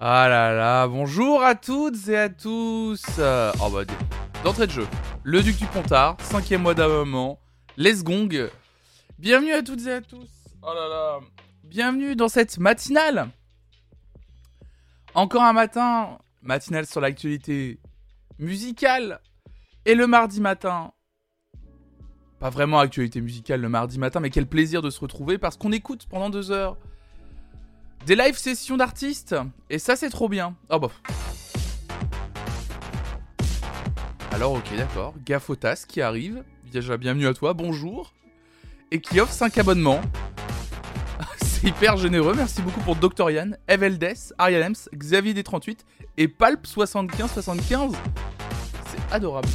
Ah là là, bonjour à toutes et à tous. Euh, oh bah, d'entrée de jeu, le Duc du Pontard, cinquième mois d'un moment, les Gong. Bienvenue à toutes et à tous. Oh là là, bienvenue dans cette matinale. Encore un matin, matinale sur l'actualité musicale. Et le mardi matin, pas vraiment actualité musicale le mardi matin, mais quel plaisir de se retrouver parce qu'on écoute pendant deux heures des live sessions d'artistes. Et ça, c'est trop bien. Oh bah. Alors, ok, d'accord. Gafotas qui arrive. Bienvenue à toi, bonjour. Et qui offre 5 abonnements. c'est hyper généreux. Merci beaucoup pour Dr. Yann, Eveldes, Arianems, Xavier D38 et Palp7575. C'est adorable.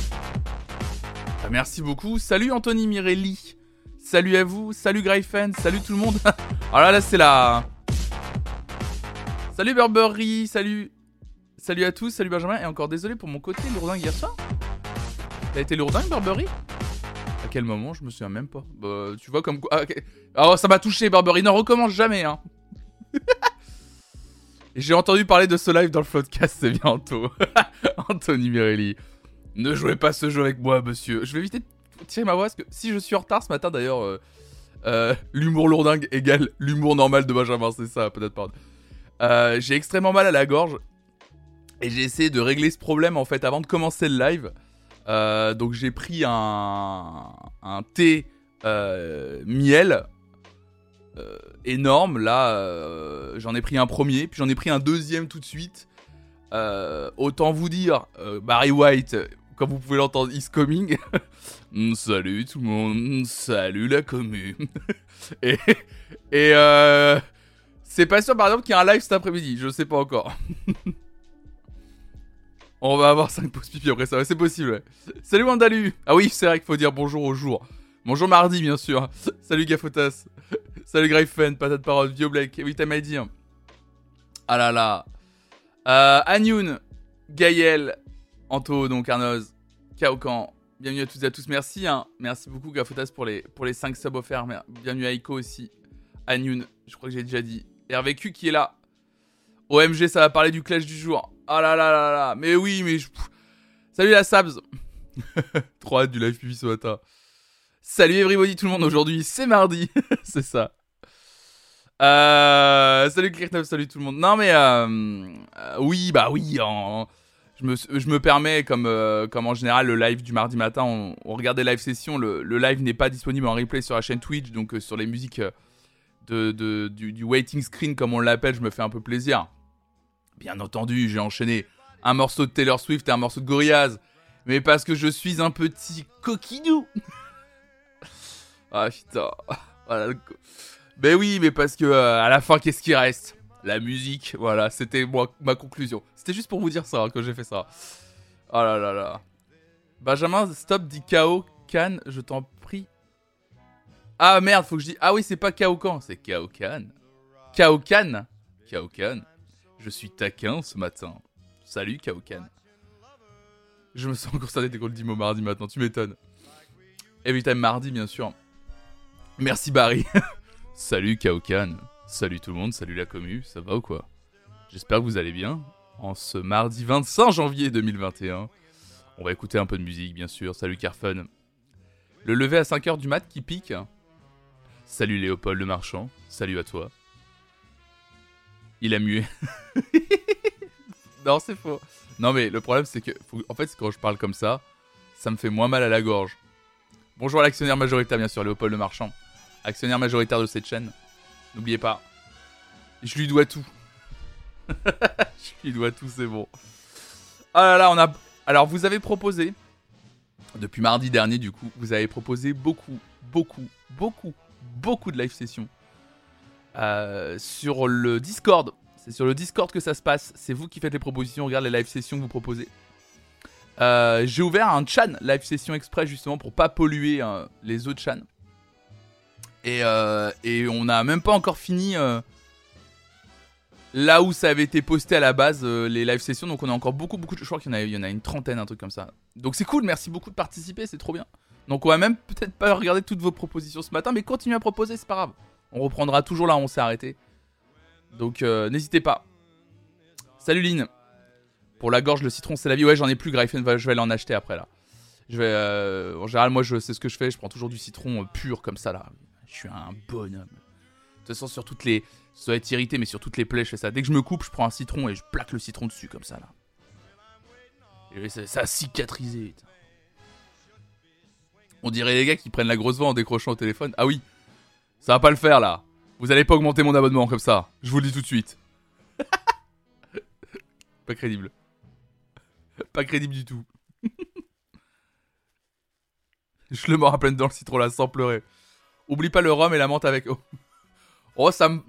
Ah, merci beaucoup. Salut Anthony Mirelli. Salut à vous. Salut Gryphon. Salut tout le monde. Alors ah là, là, c'est la. Salut Burberry. Salut. Salut à tous. Salut Benjamin. Et encore désolé pour mon côté lourdingue hier soir. T'as été lourdingue, Burberry? À quel moment? Je me souviens même pas. Bah, tu vois comme quoi. Ah, oh, ça m'a touché, Burberry. Non, recommence jamais, hein. J'ai entendu parler de ce live dans le podcast, c'est bientôt. Anthony Mirelli. Ne jouez pas ce jeu avec moi, monsieur. Je vais éviter de tirer ma voix parce que si je suis en retard ce matin, d'ailleurs, euh, euh, l'humour lourdingue égale l'humour normal de Benjamin, c'est ça, peut-être, pardon. Euh, j'ai extrêmement mal à la gorge et j'ai essayé de régler ce problème en fait avant de commencer le live. donc j'ai pris un, thé miel énorme. Là, j'en ai pris un premier, puis j'en ai pris un deuxième tout de suite. autant vous dire, Barry White, comme vous pouvez l'entendre, is coming. Mm, salut tout le monde, salut la commu. et et euh, c'est pas sûr par exemple qu'il y a un live cet après-midi, je sais pas encore. On va avoir 5 pauses pipi après ça, c'est possible. Salut Wandalu Ah oui, c'est vrai qu'il faut dire bonjour au jour. Bonjour mardi, bien sûr. Salut Gafotas. Salut Gryphon, patate parole, Vio Black. Oui, t'as mal dit. Ah là là. Euh, Anyoun, Gaël, Anto, donc Arnoz, Kaokan, bienvenue à toutes et à tous. Merci, hein. merci beaucoup Gafotas pour les, pour les 5 subs offerts. Bienvenue à Iko aussi, à Noon, je crois que j'ai déjà dit. RVQ qui est là. OMG, ça va parler du clash du jour. Ah là là là là, mais oui, mais Salut la Sabs. Trop hâte du live public ce matin. Salut everybody tout le monde, aujourd'hui c'est mardi, c'est ça. Euh, salut Kirknov, salut tout le monde. Non mais euh, euh, oui, bah oui, je me, permets, comme, en général le live du mardi matin, on, regarde des live sessions, le, live n'est pas disponible en replay sur la chaîne Twitch, donc sur les musiques euh, de, du, waiting screen, comme on l'appelle, je me fais un peu plaisir. Bien entendu, j'ai enchaîné un morceau de Taylor Swift et un morceau de Gorillaz, mais parce que je suis un petit coquinou. ah putain. Voilà, ben oui, mais parce que à la fin, qu'est-ce qui reste? La musique, voilà, c'était ma conclusion. C'était juste pour vous dire ça hein, que j'ai fait ça. Oh là là là. Benjamin, stop, dit KO, Can, je t'en. Ah merde, faut que je dise. Ah oui, c'est pas Kao Kan, c'est Kao Kan. Kao Kan Kao Kan. Je suis taquin ce matin. Salut Kao Kan. Je me sens concerné dès qu'on le dit mot mardi maintenant, tu m'étonnes. Every time mardi, bien sûr. Merci Barry. Salut Kao Kan. Salut tout le monde, salut la commu, ça va ou quoi? J'espère que vous allez bien. En ce mardi 25 janvier 2021, on va écouter un peu de musique bien sûr. Salut Carfun. Le lever à 5h du mat qui pique. Salut Léopold le marchand, salut à toi. Il a mué. non, c'est faux. Non mais le problème c'est que, en fait, quand je parle comme ça, ça me fait moins mal à la gorge. Bonjour à l'actionnaire majoritaire bien sûr, Léopold le marchand. Actionnaire majoritaire de cette chaîne. N'oubliez pas. Je lui dois tout. je lui dois tout, c'est bon. Oh là là, on a. Alors, vous avez proposé, depuis mardi dernier, du coup, vous avez proposé beaucoup, beaucoup, beaucoup, beaucoup de live sessions euh, sur le Discord. C'est sur le Discord que ça se passe. C'est vous qui faites les propositions. Regarde les live sessions que vous proposez. Euh, j'ai ouvert un chan live session exprès justement pour pas polluer euh, les autres chans. Euh, et, on n'a même pas encore fini là où ça avait été posté à la base, les live sessions. Donc on a encore beaucoup, beaucoup de. Je crois qu'il y, y en a une trentaine, un truc comme ça. Donc c'est cool, merci beaucoup de participer, c'est trop bien. Donc on va même peut-être pas regarder toutes vos propositions ce matin, mais continuez à proposer, c'est pas grave. On reprendra toujours là où on s'est arrêté. Donc n'hésitez pas. Salut Lynn. Pour la gorge, le citron, c'est la vie. Ouais, j'en ai plus, Gryphon. Je vais aller en acheter après là. Je vais, euh, en général, moi, je sais ce que je fais. Je prends toujours du citron euh, pur comme ça là. Je suis un bonhomme. De toute façon, sur toutes les. Ça doit être irrité, mais sur toutes les plaies, je fais ça. Dès que je me coupe, je prends un citron et je plaque le citron dessus comme ça là. Et ça, ça a cicatrisé. On dirait les gars qui prennent la grosse voix en décrochant au téléphone. Ah oui, ça va pas le faire là. Vous allez pas augmenter mon abonnement comme ça. Je vous le dis tout de suite. pas crédible. Pas crédible du tout. Je le mords à pleine dans le citron là sans pleurer. Oublie pas le rhum et la menthe avec. Oh, ça me.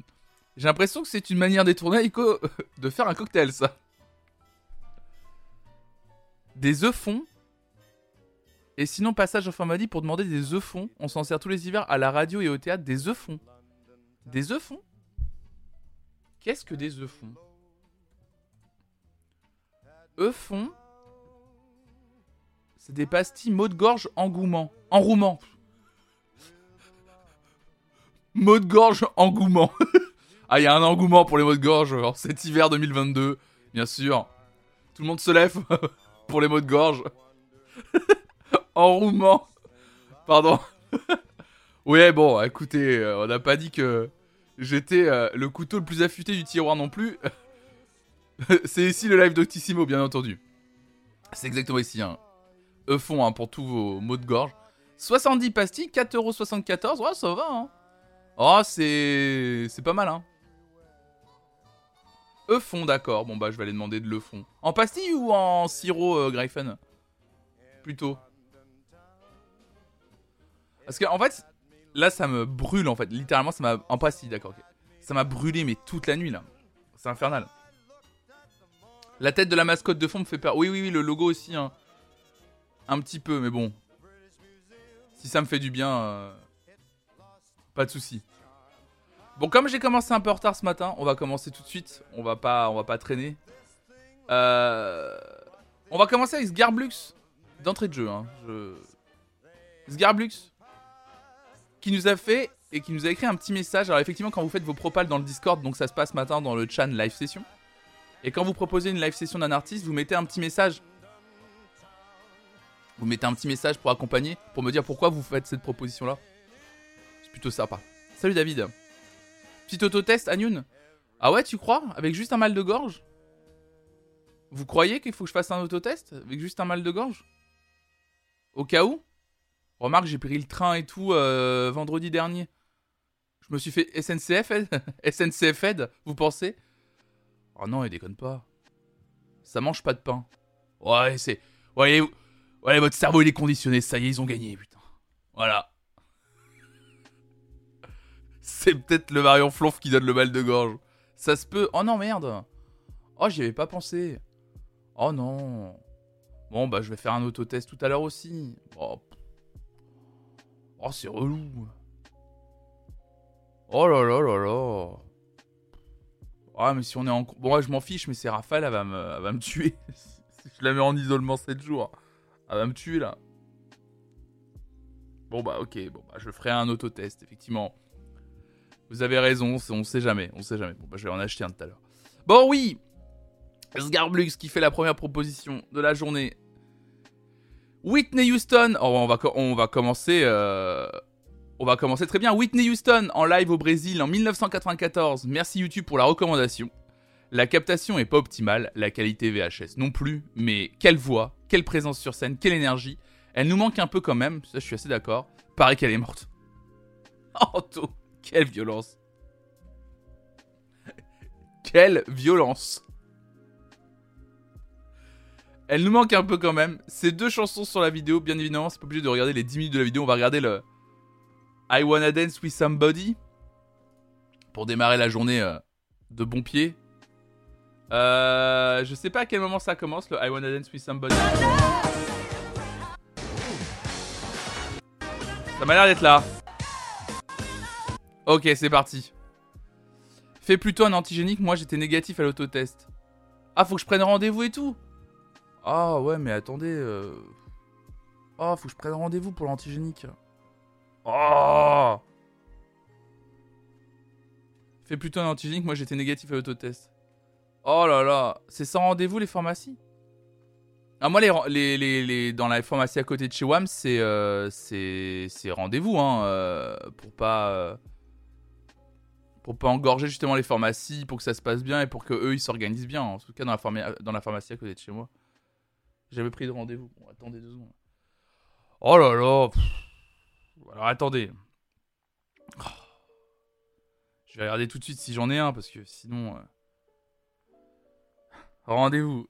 J'ai l'impression que c'est une manière détournée, Ico, de faire un cocktail, ça. Des œufs fonds. Et sinon, passage au dit pour demander des œufs fonds. On s'en sert tous les hivers à la radio et au théâtre. Des œufs fonds. Des œufs fonds? Qu'est-ce que des œufs fonds? Œufs fonds c'est des pastilles mot de gorge engouement. Enrouement. Mot de gorge engouement. ah, il y a un engouement pour les mots de gorge en cet hiver 2022, bien sûr. Tout le monde se lève pour les mots de gorge. Enrouement. Pardon. ouais, bon, écoutez, euh, on n'a pas dit que j'étais euh, le couteau le plus affûté du tiroir non plus. C'est ici le live d'Octissimo, bien entendu. C'est exactement ici. Hein eux font hein, pour tous vos maux de gorge. 70 pastilles, 4,74€. Ouais, ça va. Hein. Oh, c'est. C'est pas mal, hein. Eux font, d'accord. Bon, bah, je vais aller demander de le fond. En pastille ou en sirop, euh, Gryphon Plutôt. Parce que, en fait, là, ça me brûle, en fait. Littéralement, ça m'a. En pastille, d'accord. Ça m'a brûlé, mais toute la nuit, là. C'est infernal. La tête de la mascotte de fond me fait peur. Oui, oui, oui, le logo aussi, hein. Un petit peu, mais bon. Si ça me fait du bien, euh, pas de souci. Bon, comme j'ai commencé un peu en retard ce matin, on va commencer tout de suite. On va pas, on va pas traîner. Euh, on va commencer avec Sgarblux d'entrée de jeu. Hein. Sgarblux qui nous a fait et qui nous a écrit un petit message. Alors effectivement, quand vous faites vos propals dans le Discord, donc ça se passe matin dans le chan live session. Et quand vous proposez une live session d'un artiste, vous mettez un petit message vous mettez un petit message pour accompagner, pour me dire pourquoi vous faites cette proposition-là. C'est plutôt sympa. Salut David. Petit autotest, Anyun. Ah ouais, tu crois? Avec juste un mal de gorge? Vous croyez qu'il faut que je fasse un autotest Avec juste un mal de gorge? Au cas où? Remarque, j'ai pris le train et tout euh, vendredi dernier. Je me suis fait SNCF SNCF vous pensez? Oh non, il déconne pas. Ça mange pas de pain. Ouais, c'est... Ouais, Ouais, votre cerveau il est conditionné, ça y est, ils ont gagné, putain. Voilà. C'est peut-être le variant flonf qui donne le mal de gorge. Ça se peut. Oh non, merde. Oh, j'y avais pas pensé. Oh non. Bon, bah, je vais faire un autotest tout à l'heure aussi. Oh, oh c'est relou. Oh là là là là. Ah, mais si on est en. Bon, ouais, je m'en fiche, mais c'est Raphaël, elle va me, elle va me tuer. je la mets en isolement 7 jours. Elle va me tuer là. Bon bah ok, bon bah je ferai un autotest, effectivement. Vous avez raison, on sait jamais, on sait jamais. Bon bah je vais en acheter un tout à l'heure. Bon oui Sgarblux qui fait la première proposition de la journée. Whitney Houston, oh, on, va, commencer... Euh, on va commencer très bien. Whitney Houston en live au Brésil en 1994. Merci YouTube pour la recommandation. La captation est pas optimale, la qualité VHS non plus, mais quelle voix, quelle présence sur scène, quelle énergie. Elle nous manque un peu quand même, ça je suis assez d'accord. Pareil qu'elle est morte. Oh, quelle violence. quelle violence. Elle nous manque un peu quand même. Ces deux chansons sur la vidéo, bien évidemment, c'est pas obligé de regarder les 10 minutes de la vidéo. On va regarder le I Wanna Dance with Somebody pour démarrer la journée euh, de bon pied. Euh, je sais pas à quel moment ça commence, le I Wanna Dance With Somebody. Ça m'a l'air d'être là. Ok, c'est parti. Fais plutôt un antigénique, moi j'étais négatif à l'autotest. Ah, faut que je prenne rendez-vous et tout Ah ouais, mais attendez. Euh... Oh, faut que je prenne rendez-vous pour l'antigénique. Oh Fais plutôt un antigénique, moi j'étais négatif à l'autotest. Oh là là, c'est sans rendez-vous les pharmacies? Ah, moi, les, les, dans la pharmacie à côté de chez WAM, c'est euh, rendez-vous, hein, euh, pour pas. Euh, pour pas engorger justement les pharmacies, pour que ça se passe bien et pour que eux ils s'organisent bien. En tout cas, dans la, dans la pharmacie à côté de chez moi. J'avais pris de rendez-vous. Bon, attendez deux secondes. Oh là là. Alors attendez. Oh. Je vais regarder tout de suite si j'en ai un parce que sinon. Rendez-vous.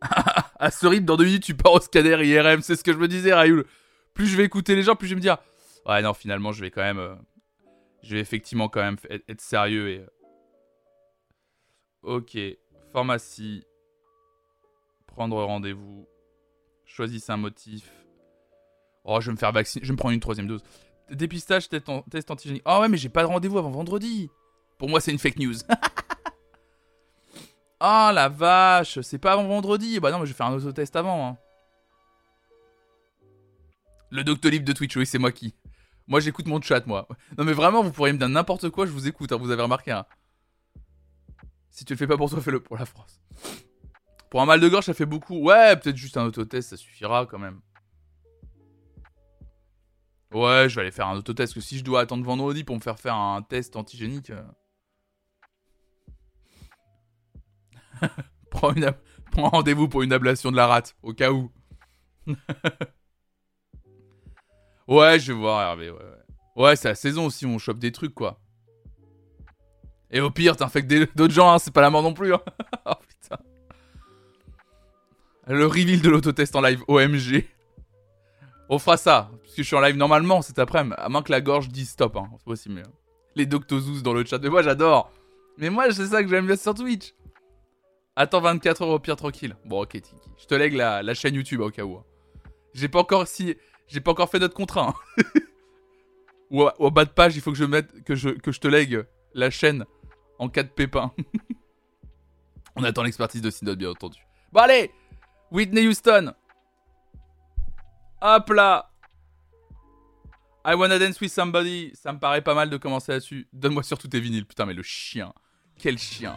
à ce rythme, dans deux minutes, tu pars au scanner IRM. C'est ce que je me disais, Rayoul. Plus je vais écouter les gens, plus je vais me dire Ouais, non, finalement, je vais quand même. Euh, je vais effectivement quand même être, sérieux et. Euh, ok. Pharmacie. Prendre rendez-vous. Choisissez un motif. Oh, je vais me faire vacciner. Je vais me prendre une troisième dose. Dépistage, test antigénique. Oh ouais, mais j'ai pas de rendez-vous avant vendredi. Pour moi, c'est une fake news. Ah la vache, c'est pas avant vendredi. Bah non, mais je vais faire un autotest avant. Hein. Le Doctolib de Twitch, oui, c'est moi qui. Moi, j'écoute mon chat, moi. Non, mais vraiment, vous pourriez me dire n'importe quoi, je vous écoute, hein, vous avez remarqué. Hein. Si tu le fais pas pour toi, fais-le pour la France. Pour un mal de gorge, ça fait beaucoup. Ouais, peut-être juste un autotest, ça suffira quand même. Ouais, je vais aller faire un autotest, que si je dois attendre vendredi pour me faire faire un test antigénique. Euh, prends, une rendez-vous pour une ablation de la rate, au cas où. ouais, je vais voir Hervé, ouais, ouais. c'est la saison aussi, on chope des trucs, quoi. Et au pire, t'infectes d'autres gens, hein, c'est pas la mort non plus. Hein. Le reveal de l'autotest en live, OMG. On fera ça, puisque je suis en live normalement cet après-midi, à moins que la gorge dise stop, hein. c'est possible. Mais... Les Doctozous dans le chat, mais moi j'adore. Mais moi c'est ça que j'aime bien sur Twitch. Attends 24 heures au pire tranquille. Bon, ok, Tiki. Je te lègue la, chaîne YouTube au cas où. Hein. J'ai pas encore si, j'ai pas encore fait notre contrat. Hein. ou au bas de page, il faut que je mette que je que je te lègue la chaîne en cas de pépin. On attend l'expertise de Synod, bien entendu. Bon allez, Whitney Houston. Hop là. I wanna dance with somebody. Ça me paraît pas mal de commencer là-dessus. Donne-moi surtout tes vinyles, putain, mais le chien. Quel chien.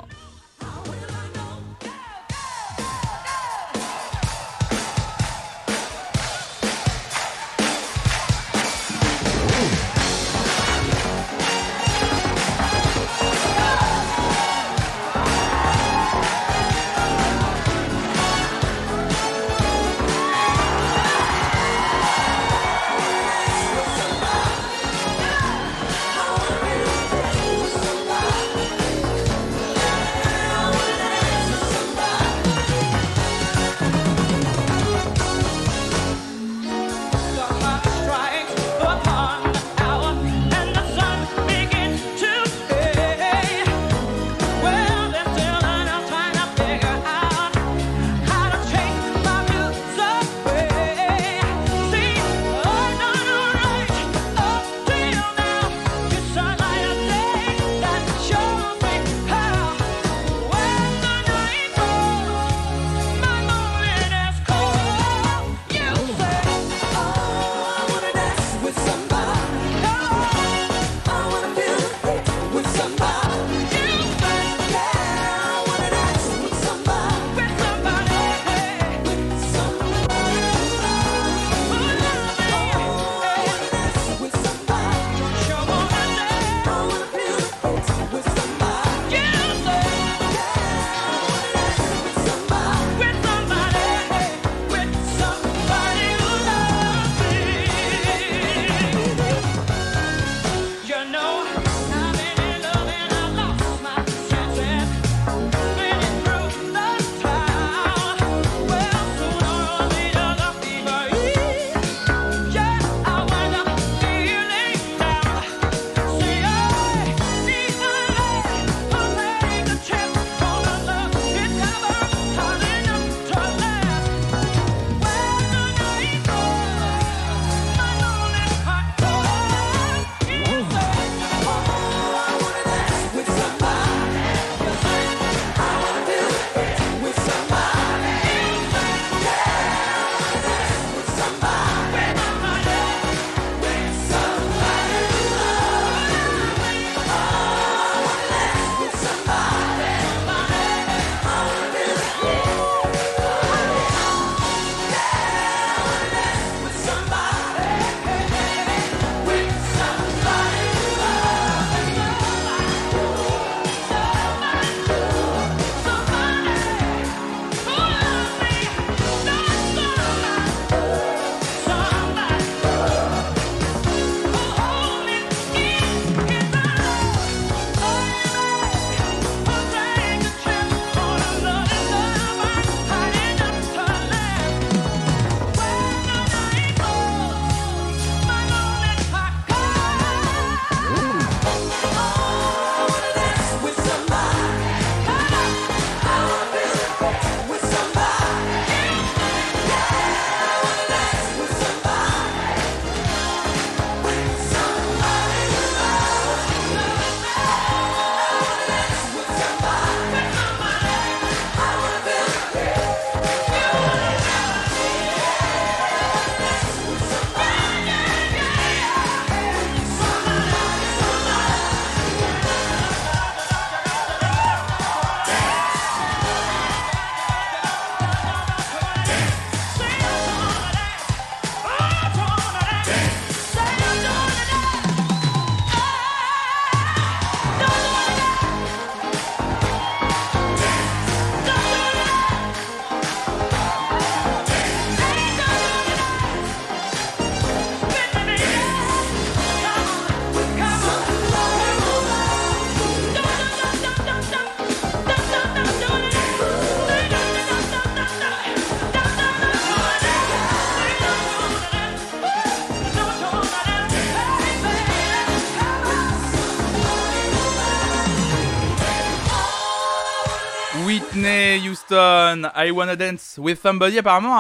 I Wanna Dance with Somebody, apparemment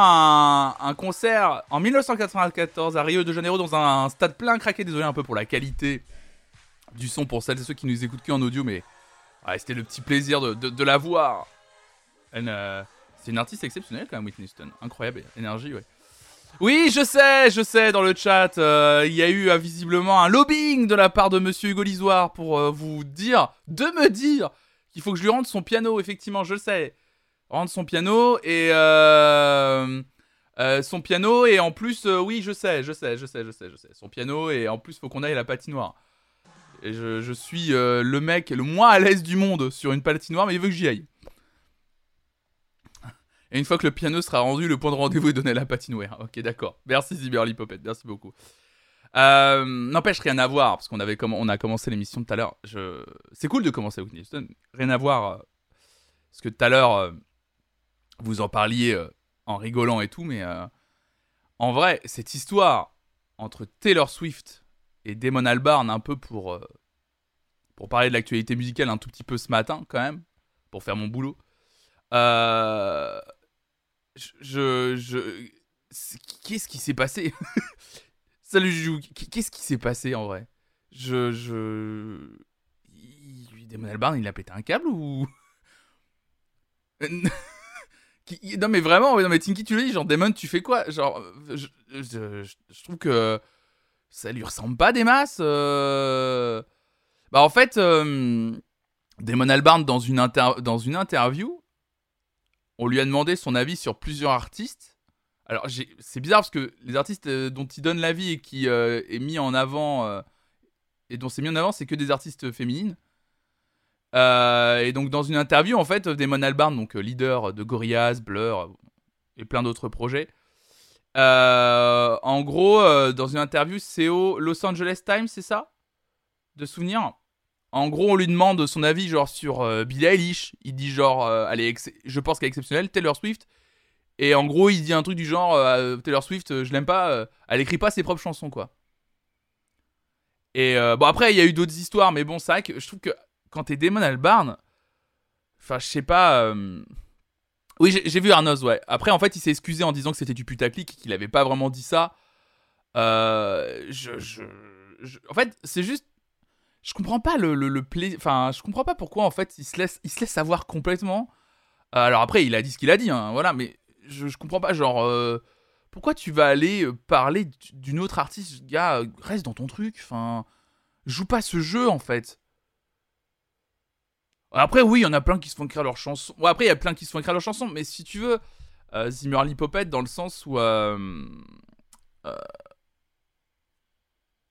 un, concert en 1994 à Rio de Janeiro dans un, stade plein craqué. Désolé un peu pour la qualité du son pour celles et ceux qui nous écoutent que en audio, mais c'était le petit plaisir de, la voir. Euh, c'est une artiste exceptionnelle quand même, Whitney Houston. Incroyable, énergie, ouais. Oui, je sais, je sais, dans le chat, euh, il y a eu euh, visiblement un lobbying de la part de Monsieur Hugo Lisoire pour vous dire, de me dire qu'il faut que je lui rende son piano, effectivement, je sais. Rendre son piano et... Euh, euh, son piano et en plus, euh, oui, je sais, je sais, je sais, je sais, je sais. Son piano et en plus, faut qu'on aille à la patinoire. Et je, suis le mec le moins à l'aise du monde sur une patinoire, mais il veut que j'y aille. Et une fois que le piano sera rendu, le point de rendez-vous est donné à la patinoire. Ok, d'accord. Merci Ziberly Popette, merci beaucoup. N'empêche, rien à voir, parce qu'on avait on a commencé l'émission tout à l'heure. Je... C'est cool de commencer avec Houston. Rien à voir. Parce que tout à l'heure, vous en parliez en rigolant et tout, mais en vrai, cette histoire entre Taylor Swift et Damon Albarn, un peu pour, pour parler de l'actualité musicale un tout petit peu ce matin, quand même, pour faire mon boulot. je. je... Qu'est-ce qui s'est passé Salut Juju, qu'est-ce qui s'est passé en vrai? Je. je... Damon Albarn, il a pété un câble ou? non mais vraiment, non mais Tinky, tu le dis, genre Damon, tu fais quoi? Genre, je, je, trouve que ça lui ressemble pas des masses. Euh. Bah en fait, euh... Damon Albarn dans une, dans une interview, on lui a demandé son avis sur plusieurs artistes alors, c'est bizarre parce que les artistes euh, dont il donne la vie et qui euh, est mis en avant euh, et dont c'est mis en avant, c'est que des artistes féminines. Et donc, dans une interview, en fait, Damon Albarn, donc leader de Gorillaz, Blur et plein d'autres projets, en gros, dans une interview, c'est au Los Angeles Times, c'est ça? De souvenir? En gros, on lui demande son avis genre sur Billie Eilish. Il dit genre, allez, je pense qu'elle est exceptionnelle. Taylor Swift. Et en gros, il dit un truc du genre euh, Taylor Swift, euh, je l'aime pas, euh, elle écrit pas ses propres chansons, quoi. Et bon, après, il y a eu d'autres histoires, mais bon, c'est vrai que je trouve que quand t'es Damon Albarn, enfin, je sais pas. Oui, j'ai vu Arnoz, ouais. Après, en fait, il s'est excusé en disant que c'était du putaclic, qu'il avait pas vraiment dit ça. Je, je, En fait, c'est juste. Je comprends pas le, le, plaisir. Enfin, je comprends pas pourquoi, en fait, il se laisse, il se laisse savoir complètement. alors après, il a dit ce qu'il a dit, hein, voilà, mais je, je comprends pas, genre, euh, pourquoi tu vas aller euh, parler d'une autre artiste Gars, reste dans ton truc, enfin, joue pas ce jeu en fait. Après, oui, il y en a plein qui se font écrire leurs chansons. Bon, après, il y a plein qui se font écrire leurs chansons, mais si tu veux, euh, Zimmerly Popette, dans le sens où. Euh,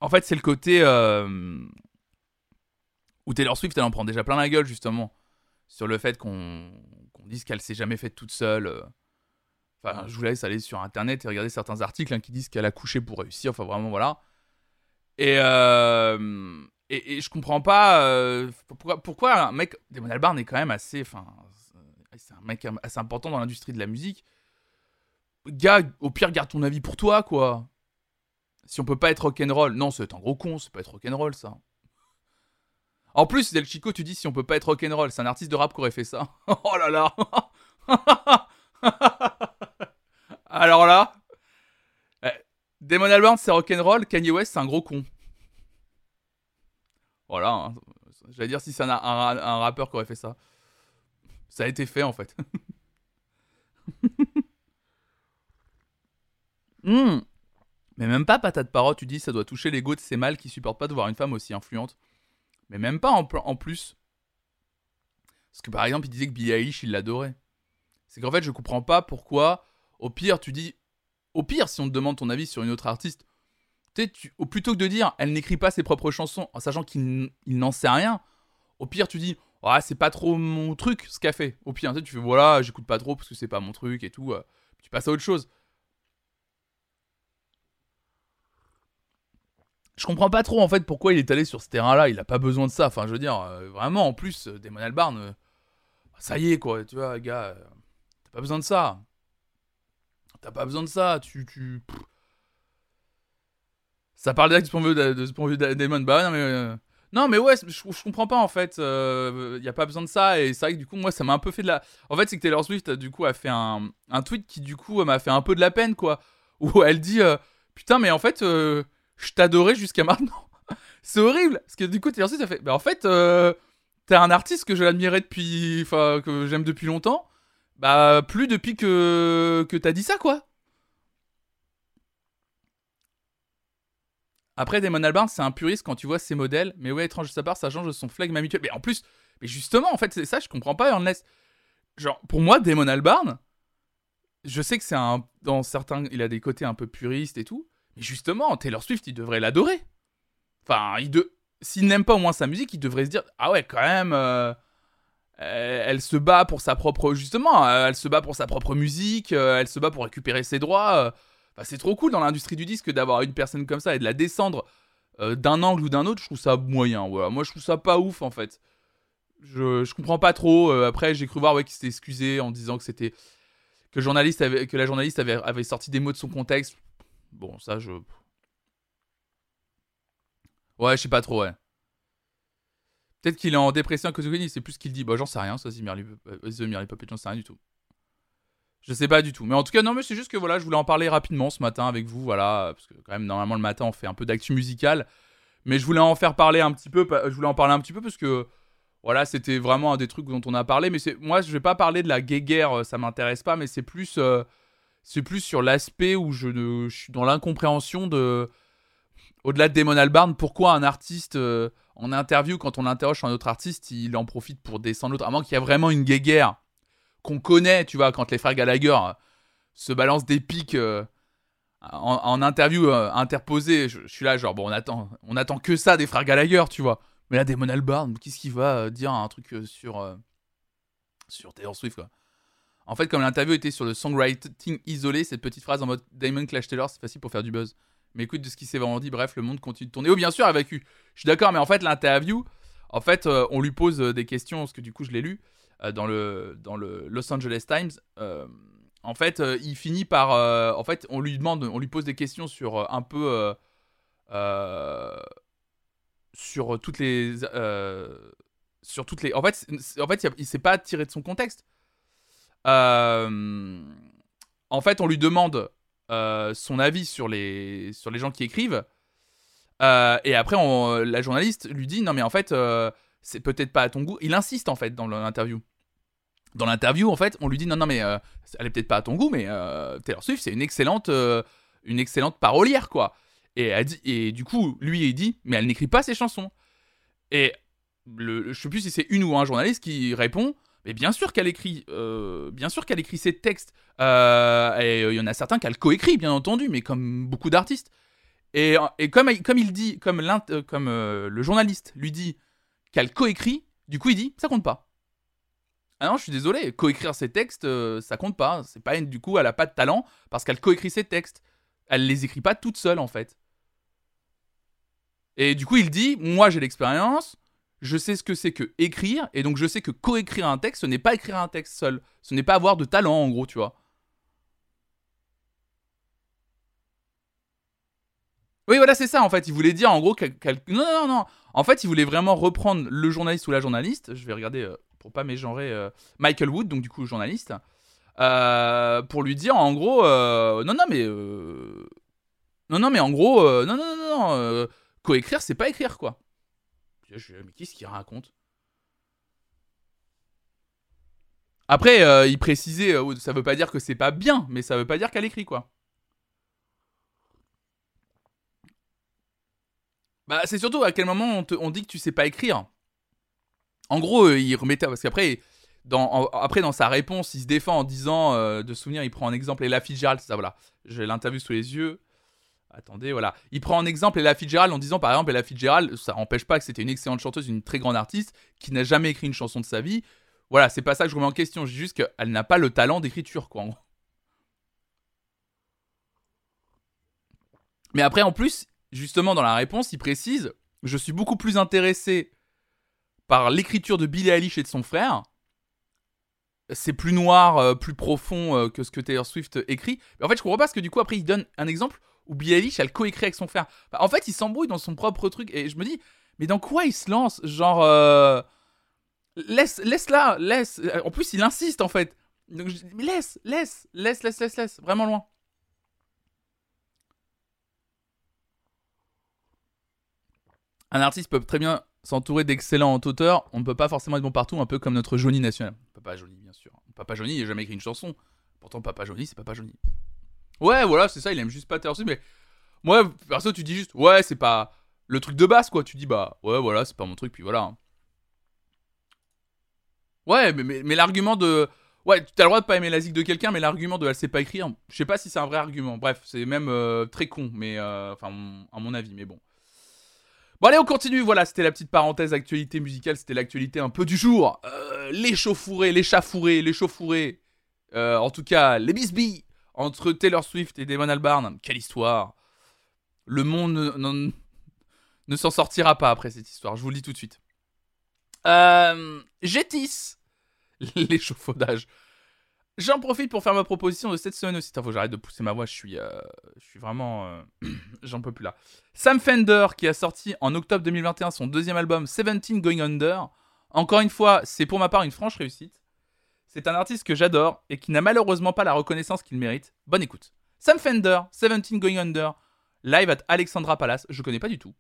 en fait, c'est le côté. où Taylor Swift, elle en prend déjà plein la gueule, justement. Sur le fait qu'on dise qu'elle s'est jamais faite toute seule. Enfin, je vous laisse aller sur internet et regarder certains articles hein, qui disent qu'elle a couché pour réussir. Enfin, vraiment, voilà. Et, euh, et, je comprends pas euh, pourquoi, un mec. Damon Albarn est quand même assez. Enfin, c'est un mec assez important dans l'industrie de la musique. Gars, au pire, garde ton avis pour toi, quoi. Si on peut pas être rock'n'roll. Non, c'est un gros con, c'est pas être rock'n'roll, ça. En plus, Del Chico, tu dis si on peut pas être rock'n'roll. C'est un artiste de rap qui aurait fait ça. oh là là Alors là, eh, Damon Albarn c'est rock'n'roll, Kanye West c'est un gros con. Voilà, hein. j'allais dire si c'est un, un, rappeur qui aurait fait ça. Ça a été fait en fait. Hmm. Mais même pas patate parole, tu dis ça doit toucher l'ego de ces mâles qui supportent pas de voir une femme aussi influente. Mais même pas en, en plus. Parce que par exemple, il disait que Billie Eilish, il l'adorait. C'est qu'en fait, je comprends pas pourquoi au pire, tu dis. Au pire, si on te demande ton avis sur une autre artiste, tu, plutôt que de dire elle n'écrit pas ses propres chansons en sachant qu'il n'en sait rien, au pire, tu dis ouais, c'est pas trop mon truc ce qu'a fait. Au pire, tu fais voilà, j'écoute pas trop parce que c'est pas mon truc et tout. Euh, tu passes à autre chose. Je comprends pas trop en fait pourquoi il est allé sur ce terrain-là. Il a pas besoin de ça. Enfin, je veux dire, euh, vraiment, en plus, euh, Damon Albarn, ça y est quoi, tu vois, gars, t'as pas besoin de ça. T'as pas besoin de ça, tu... Ça parle direct de ce point de vue, de, Damon. Bah non, mais. Euh, Non, mais ouais, je, comprends pas en fait. Il euh, y a pas besoin de ça. Et c'est vrai que du coup, moi, ça m'a un peu fait de la. En fait, c'est que Taylor Swift, du coup, a fait un, un tweet qui, du coup, m'a fait un peu de la peine, quoi. Où elle dit euh, Putain, mais en fait, je t'adorais jusqu'à maintenant. c'est horrible. Parce que du coup, Taylor Swift, a fait Bah, en fait, t'es un artiste que je l'admirais depuis. Enfin, que j'aime depuis longtemps. Bah, plus depuis que, que t'as dit ça, quoi. Après, Damon Albarn, c'est un puriste quand tu vois ses modèles, mais ouais, étrange de sa part, ça change de son flegme habituel. Mais en plus, mais justement, en fait, c'est ça, je comprends pas, Ernest. Genre, pour moi, Damon Albarn, je sais que c'est un. Dans certains. Il a des côtés un peu puristes et tout, mais justement, Taylor Swift, il devrait l'adorer. Enfin, il de... s'il n'aime pas au moins sa musique, il devrait se dire Ah ouais, quand même. Euh, elle se bat pour sa propre. Justement, euh, elle se bat pour sa propre musique, euh, elle se bat pour récupérer ses droits. Bah, c'est trop cool dans l'industrie du disque d'avoir une personne comme ça et de la descendre euh, d'un angle ou d'un autre. Je trouve ça moyen. Moi, je trouve ça pas ouf en fait. Je, comprends pas trop. Euh, après, j'ai cru voir ouais, qu'il s'était excusé en disant que c'était que, la journaliste avait, sorti des mots de son contexte. Bon, ça, je. Ouais, je sais pas trop, ouais. Peut-être qu'il est en dépression à cause de c'est plus ce qu'il dit. Bah, j'en sais rien, ça, c'est Mirly, euh, Puppet, j'en sais rien du tout. Je sais pas du tout. Mais en tout cas, non, mais c'est juste que voilà, je voulais en parler rapidement ce matin avec vous, voilà, parce que quand même, normalement, le matin, on fait un peu d'actu musicale. Mais je voulais en faire parler un petit peu, je voulais en parler un petit peu parce que, voilà, c'était vraiment un des trucs dont on a parlé. Mais moi, je vais pas parler de la guéguerre, ça m'intéresse pas, mais c'est plus, euh, plus sur l'aspect où je, je, suis dans l'incompréhension de, au-delà de Damon Albarn, pourquoi un artiste, euh, en interview, quand on interroge un autre artiste, il en profite pour descendre l'autre, à moins qu'il y a vraiment une guéguerre qu'on connaît, tu vois, quand les frères Gallagher euh, se balancent des pics euh, en, interview euh, interposée, je, suis là, genre, bon, on attend, on attend que ça des frères Gallagher, tu vois. Mais là, Damon Albarn, qu'est-ce qu'il va dire un truc sur, Taylor Swift, quoi. En fait, comme l'interview était sur le songwriting isolé, cette petite phrase en mode Damon Clash Taylor, c'est facile pour faire du buzz. Mais écoute de ce qui s'est vraiment dit, bref, le monde continue de tourner. Oh, bien sûr, avec Je suis d'accord, mais en fait, l'interview, en fait, on lui pose des questions, parce que du coup, je l'ai lu. Euh, dans, le, dans le Los Angeles Times, euh, en fait, euh, il finit par. en fait, on lui demande, on lui pose des questions sur un peu. sur toutes les. sur toutes les. En fait, en fait il, s'est pas tiré de son contexte. en fait, on lui demande son avis sur les, sur les gens qui écrivent. et après, la journaliste lui dit Non, mais en fait, c'est peut-être pas à ton goût. Il insiste en fait dans l'interview. Dans l'interview, en fait, on lui dit non, non, mais euh, elle est peut-être pas à ton goût, mais euh, Taylor Swift, c'est une excellente, euh, une excellente parolière, quoi. Et, dit, et du coup, lui, il dit, mais elle n'écrit pas ses chansons. Et le, je sais plus si c'est une ou un journaliste qui répond, mais bien sûr qu'elle écrit, bien sûr qu'elle écrit ses textes. et il y en a certains qu'elle coécrit, bien entendu, mais comme beaucoup d'artistes. Et, et, comme, comme il dit, comme, comme le journaliste lui dit qu'elle coécrit, du coup il dit ça compte pas. Ah non, je suis désolé, coécrire ses textes, euh, ça compte pas. C'est pas du coup, elle a pas de talent parce qu'elle coécrit ses textes. Elle les écrit pas toute seule en fait. Et du coup, il dit moi j'ai l'expérience, je sais ce que c'est que écrire et donc je sais que coécrire un texte, ce n'est pas écrire un texte seul, ce n'est pas avoir de talent en gros, tu vois. Oui, voilà, c'est ça en fait. Il voulait dire en gros. Non, non, non. En fait, il voulait vraiment reprendre le journaliste ou la journaliste. Je vais regarder euh, pour pas mégenrer euh, Michael Wood, donc du coup journaliste, euh, pour lui dire en gros, non, non, mais. non, non, mais en gros, non, non, non, non, coécrire, c'est pas écrire quoi. Je, mais qu'est-ce qu'il raconte? Après, il précisait, ça veut pas dire que c'est pas bien, mais ça veut pas dire qu'elle écrit quoi. Bah, c'est surtout à quel moment on, dit que tu sais pas écrire. En gros, euh, il remettait. Parce qu'après, dans, après, dans sa réponse, il se défend en disant euh, de souvenir, il prend en exemple Ella Fitzgerald. Ça, voilà. J'ai l'interview sous les yeux. Attendez, voilà. Il prend en exemple Ella Fitzgerald en disant, par exemple, Ella Fitzgerald, ça n'empêche pas que c'était une excellente chanteuse, une très grande artiste, qui n'a jamais écrit une chanson de sa vie. Voilà, c'est pas ça que je remets en question. Dis juste qu'elle n'a pas le talent d'écriture, quoi. Mais après, en plus, justement, dans la réponse, il précise Je suis beaucoup plus intéressé par l'écriture de Billie Eilish et de son frère. C'est plus noir, euh, plus profond euh, que ce que Taylor Swift écrit. Mais en fait, je comprends pas parce que du coup, après, il donne un exemple où Billie Eilish, elle coécrit avec son frère. Bah, en fait, il s'embrouille dans son propre truc. Et je me dis Mais dans quoi il se lance? Genre. euh, Laisse, laisse là, laisse. En plus, il insiste en fait. Donc, je mais laisse, laisse, laisse, laisse, laisse, laisse. Vraiment loin. Un artiste peut très bien s'entourer d'excellents auteurs. On ne peut pas forcément être bon partout, un peu comme notre Johnny national. Papa Johnny, bien sûr. Papa Johnny, n'a jamais écrit une chanson. Pourtant, Papa Johnny, c'est Papa Johnny. Ouais, voilà, c'est ça, il aime juste pas Taylor Swift, mais. Moi, perso, tu dis juste, ouais, c'est pas le truc de base, quoi. Tu dis, bah, ouais, voilà, c'est pas mon truc, puis voilà. Ouais, mais, mais, l'argument de. Ouais, tu as le droit de pas aimer la zik de quelqu'un, mais l'argument de elle sait pas écrire, je sais pas si c'est un vrai argument. Bref, c'est même euh, très con, mais. euh, Enfin, à mon avis, mais bon. Bon, allez, on continue. Voilà, c'était la petite parenthèse actualité musicale, c'était l'actualité un peu du jour. Euh, les chauffourés, les chafourés, les chauffourés. Euh, en tout cas, les bisbilles entre Taylor Swift et Damon Albarn. Quelle histoire. Le monde ne- ne s'en sortira pas après cette histoire, je vous le dis tout de suite. Euh, Gétis. J'en profite pour faire ma proposition de cette semaine aussi. Putain, faut que j'arrête de pousser ma voix, je suis, euh, je suis vraiment... euh, J'en peux plus là. Sam Fender, qui a sorti en octobre 2021 son deuxième album, 17 Going Under. Encore une fois, c'est pour ma part une franche réussite. C'est un artiste que j'adore et qui n'a malheureusement pas la reconnaissance qu'il mérite. Bonne écoute. Sam Fender, 17 Going Under, live at Alexandra Palace. Je connais pas du tout.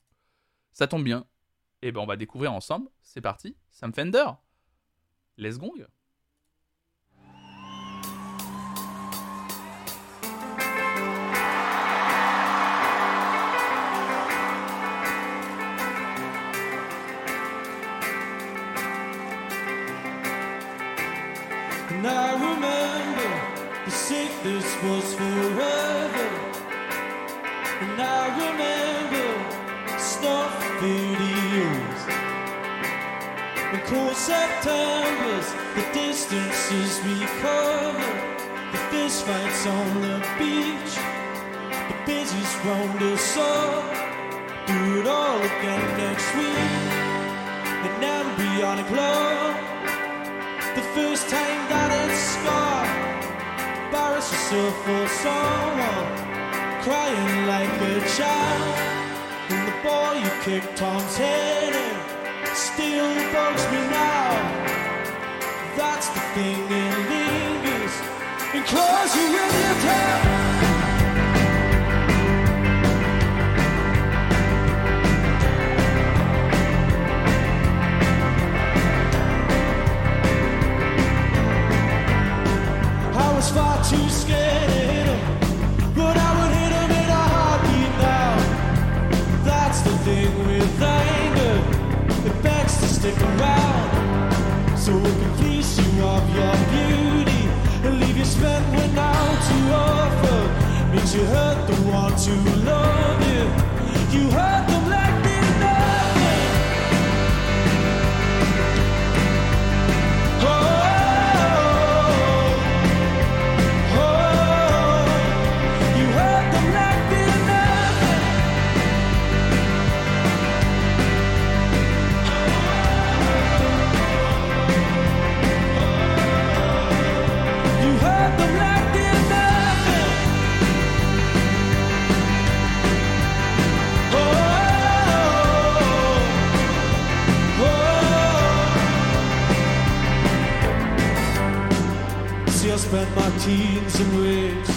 Ça tombe bien. Et ben on va découvrir ensemble. C'est parti. Sam Fender. Les gong. I remember the sickness was forever. And I remember snuff videos. And cold Septembers, the distances we cover. The fist fights on the beach. The busies round us up. Do it all again next week. And now we embryonic love. The For someone Crying like a child. And the boy you kicked Tom's head in Still bugs me now. That's the thing, it lingers And claws you in your you scared but i want him in a happy now That's the thing with anger the facts just stick around So the wishing of your beauty. And leave you spending out too offer. Means you hurt the ones who love you. You hurt them spent my teens enriched,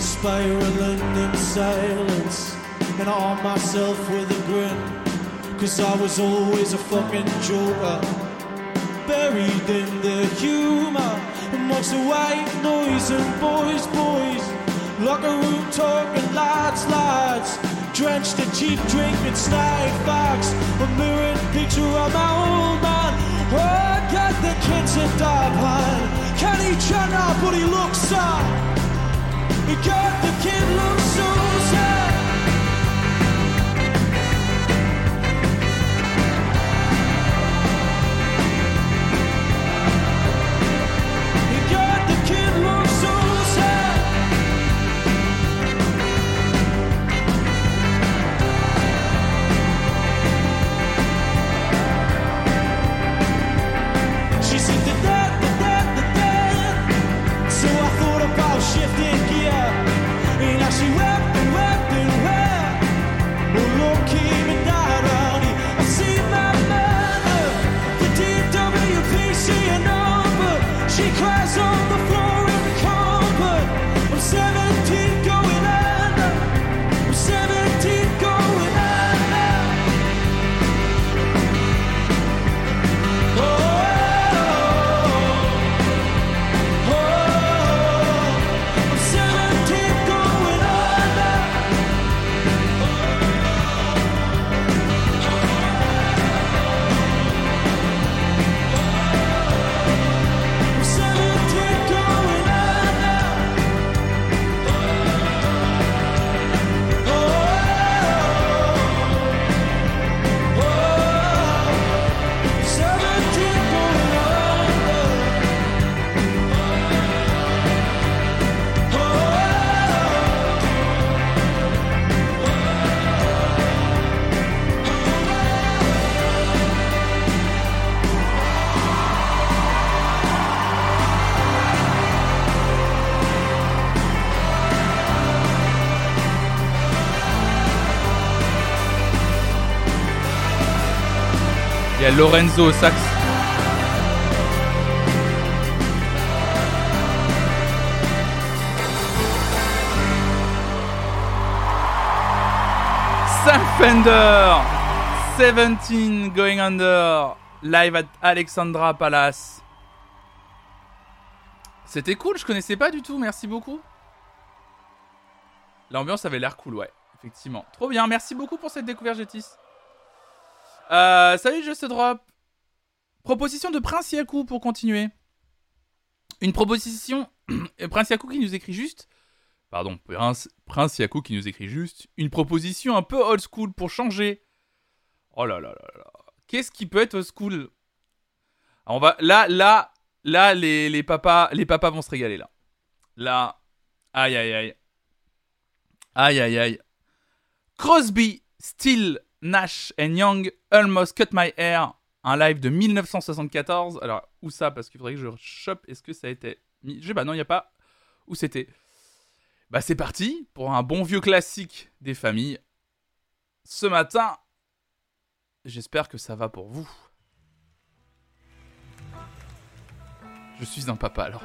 spiraling in silence, and armed myself with a grin, cause I was always a fucking joker buried in the humor amongst the white noise and boys, boys. Locker room talking lads, lads. Drenched in cheap drink and snide facts. A mirrored picture of my old man. Oh, got the kids in dark Can he chat now, but he looks sad. He got the kid looks so Il y a Lorenzo au sax. Sam Fender 17 Going Under live at Alexandra Palace. C'était cool, je connaissais pas du tout, merci beaucoup. L'ambiance avait l'air cool, ouais, effectivement. Trop bien, merci beaucoup pour cette découverte, Jetis. Euh, salut, Just Drop. Proposition de Prince Yaku pour continuer. Une proposition. Prince Yaku qui nous écrit juste. Pardon, Prince, Prince Yaku qui nous écrit juste. Une proposition un peu old school pour changer. Oh là là là là. Qu'est-ce qui peut être old school? On va. Là, là, là, les, les, papas, les papas vont se régaler là. Là. Aïe aïe aïe. Aïe aïe aïe. Crosby, Still, Nash and Young, Almost Cut My Hair, un live de 1974. Alors, où ça? Parce qu'il faudrait que je chope. Est-ce que ça a été mis? Je pas, non, il n'y a pas. Où c'était? Bah, c'est parti pour un bon vieux classique des familles. Ce matin, j'espère que ça va pour vous. Je suis un papa alors.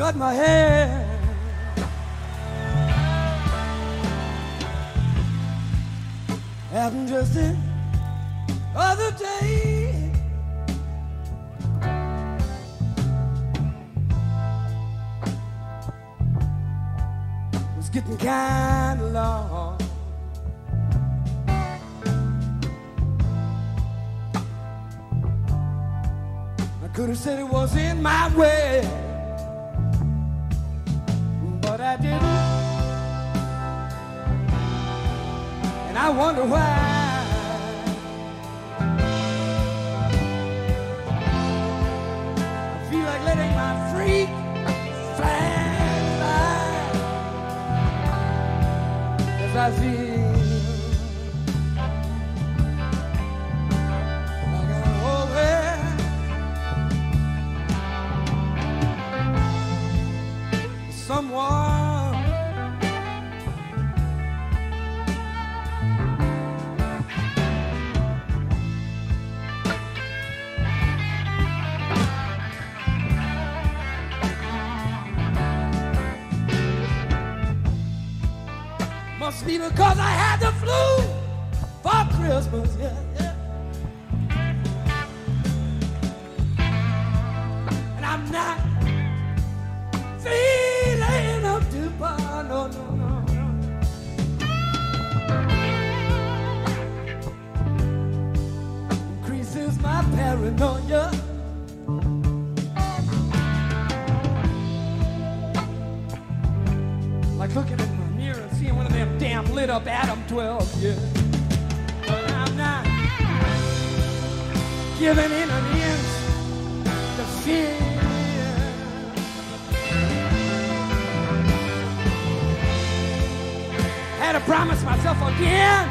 Cut my hair. Happened just the other day. It's getting kind of long. I could have said it was in my way, I didn't. And I wonder why. I must be because I had the flu for Christmas, yeah, yeah. And I'm not feeling up to par. No, no, no, no. Increases my paranoia. Giving in an had to promise myself again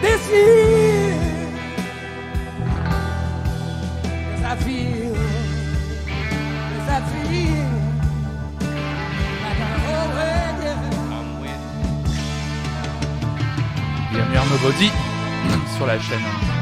this year. As I feel, I feel. Bienvenue Arnaud Body sur la chaîne.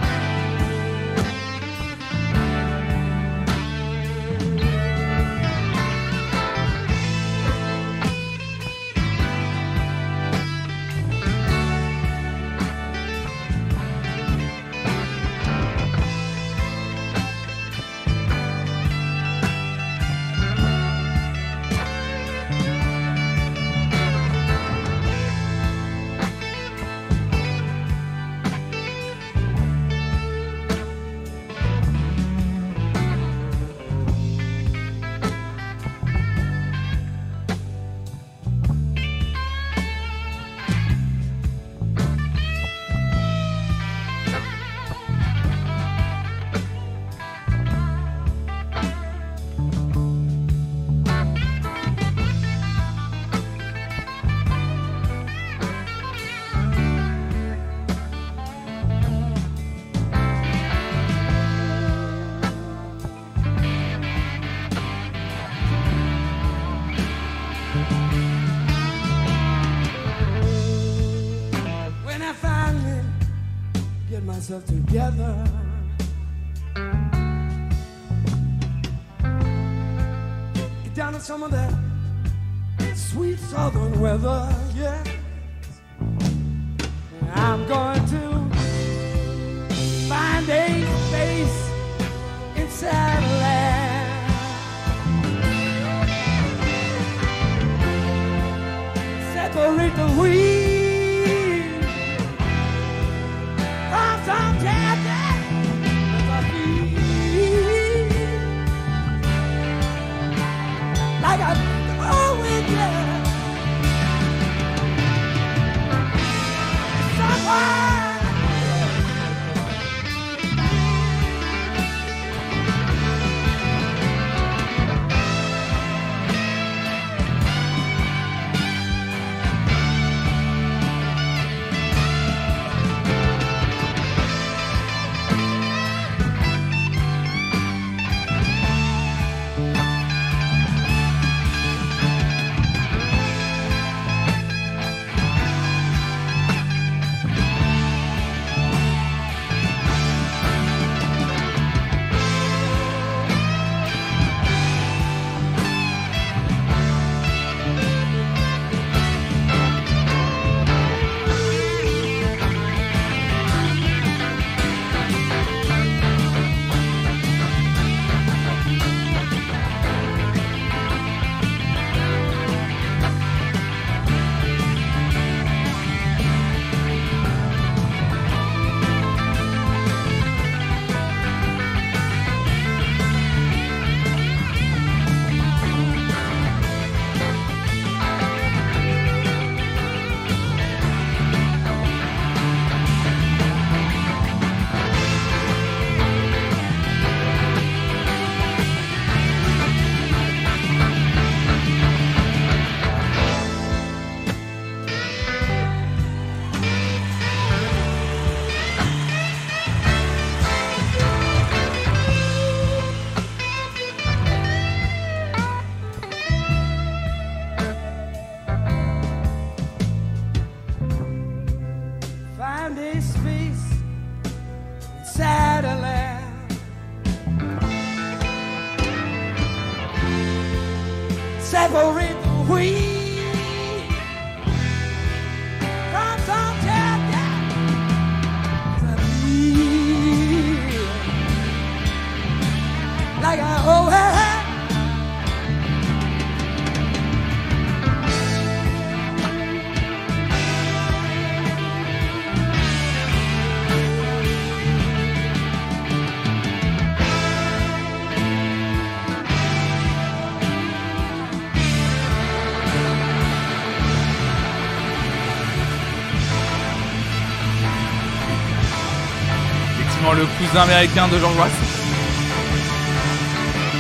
Cousin américain de George Ross.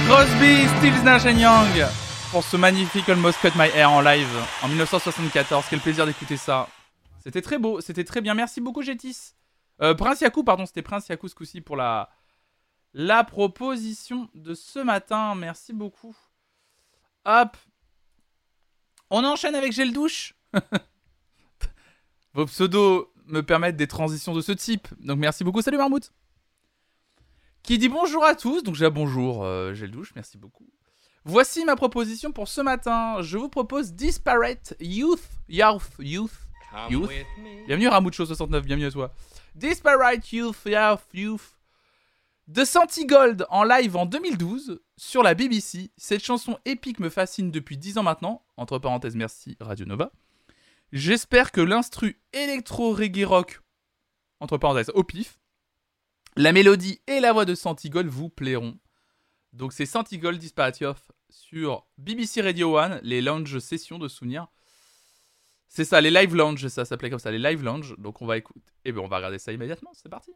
Crosby, Stills, Nash Young pour ce magnifique Almost Cut My Hair en live en 1974. Quel plaisir d'écouter ça. C'était très beau, c'était très bien. Merci beaucoup, Jetis. Euh, Prince Yaku, pardon, c'était Prince Yaku ce coup-ci pour la, la proposition de ce matin. Merci beaucoup. Hop. On enchaîne avec Gel Douche. Vos pseudos me permettent des transitions de ce type. Donc merci beaucoup. Salut Marmout. Qui dit bonjour à tous. Donc j'ai bonjour, euh, Gel Douche. Merci beaucoup. Voici ma proposition pour ce matin. Je vous propose Disparate Youth. Youth. Youth. Youth. Bienvenue Ramucho69, bienvenue à toi. Disparate Youth, Youth, Youth. De Santigold en live en 2012 sur la BBC. Cette chanson épique me fascine depuis 10 ans maintenant. Entre parenthèses, merci Radio Nova. J'espère que l'instru électro-reggae rock, entre parenthèses, au pif, la mélodie et la voix de Santigold vous plairont. Donc c'est Santigold Disparate Youth sur BBC Radio 1, les lounge sessions de souvenirs. C'est ça, les live lounge, ça s'appelait comme ça, les live lounge. Donc on va écouter. Et bien on va regarder ça immédiatement, c'est parti.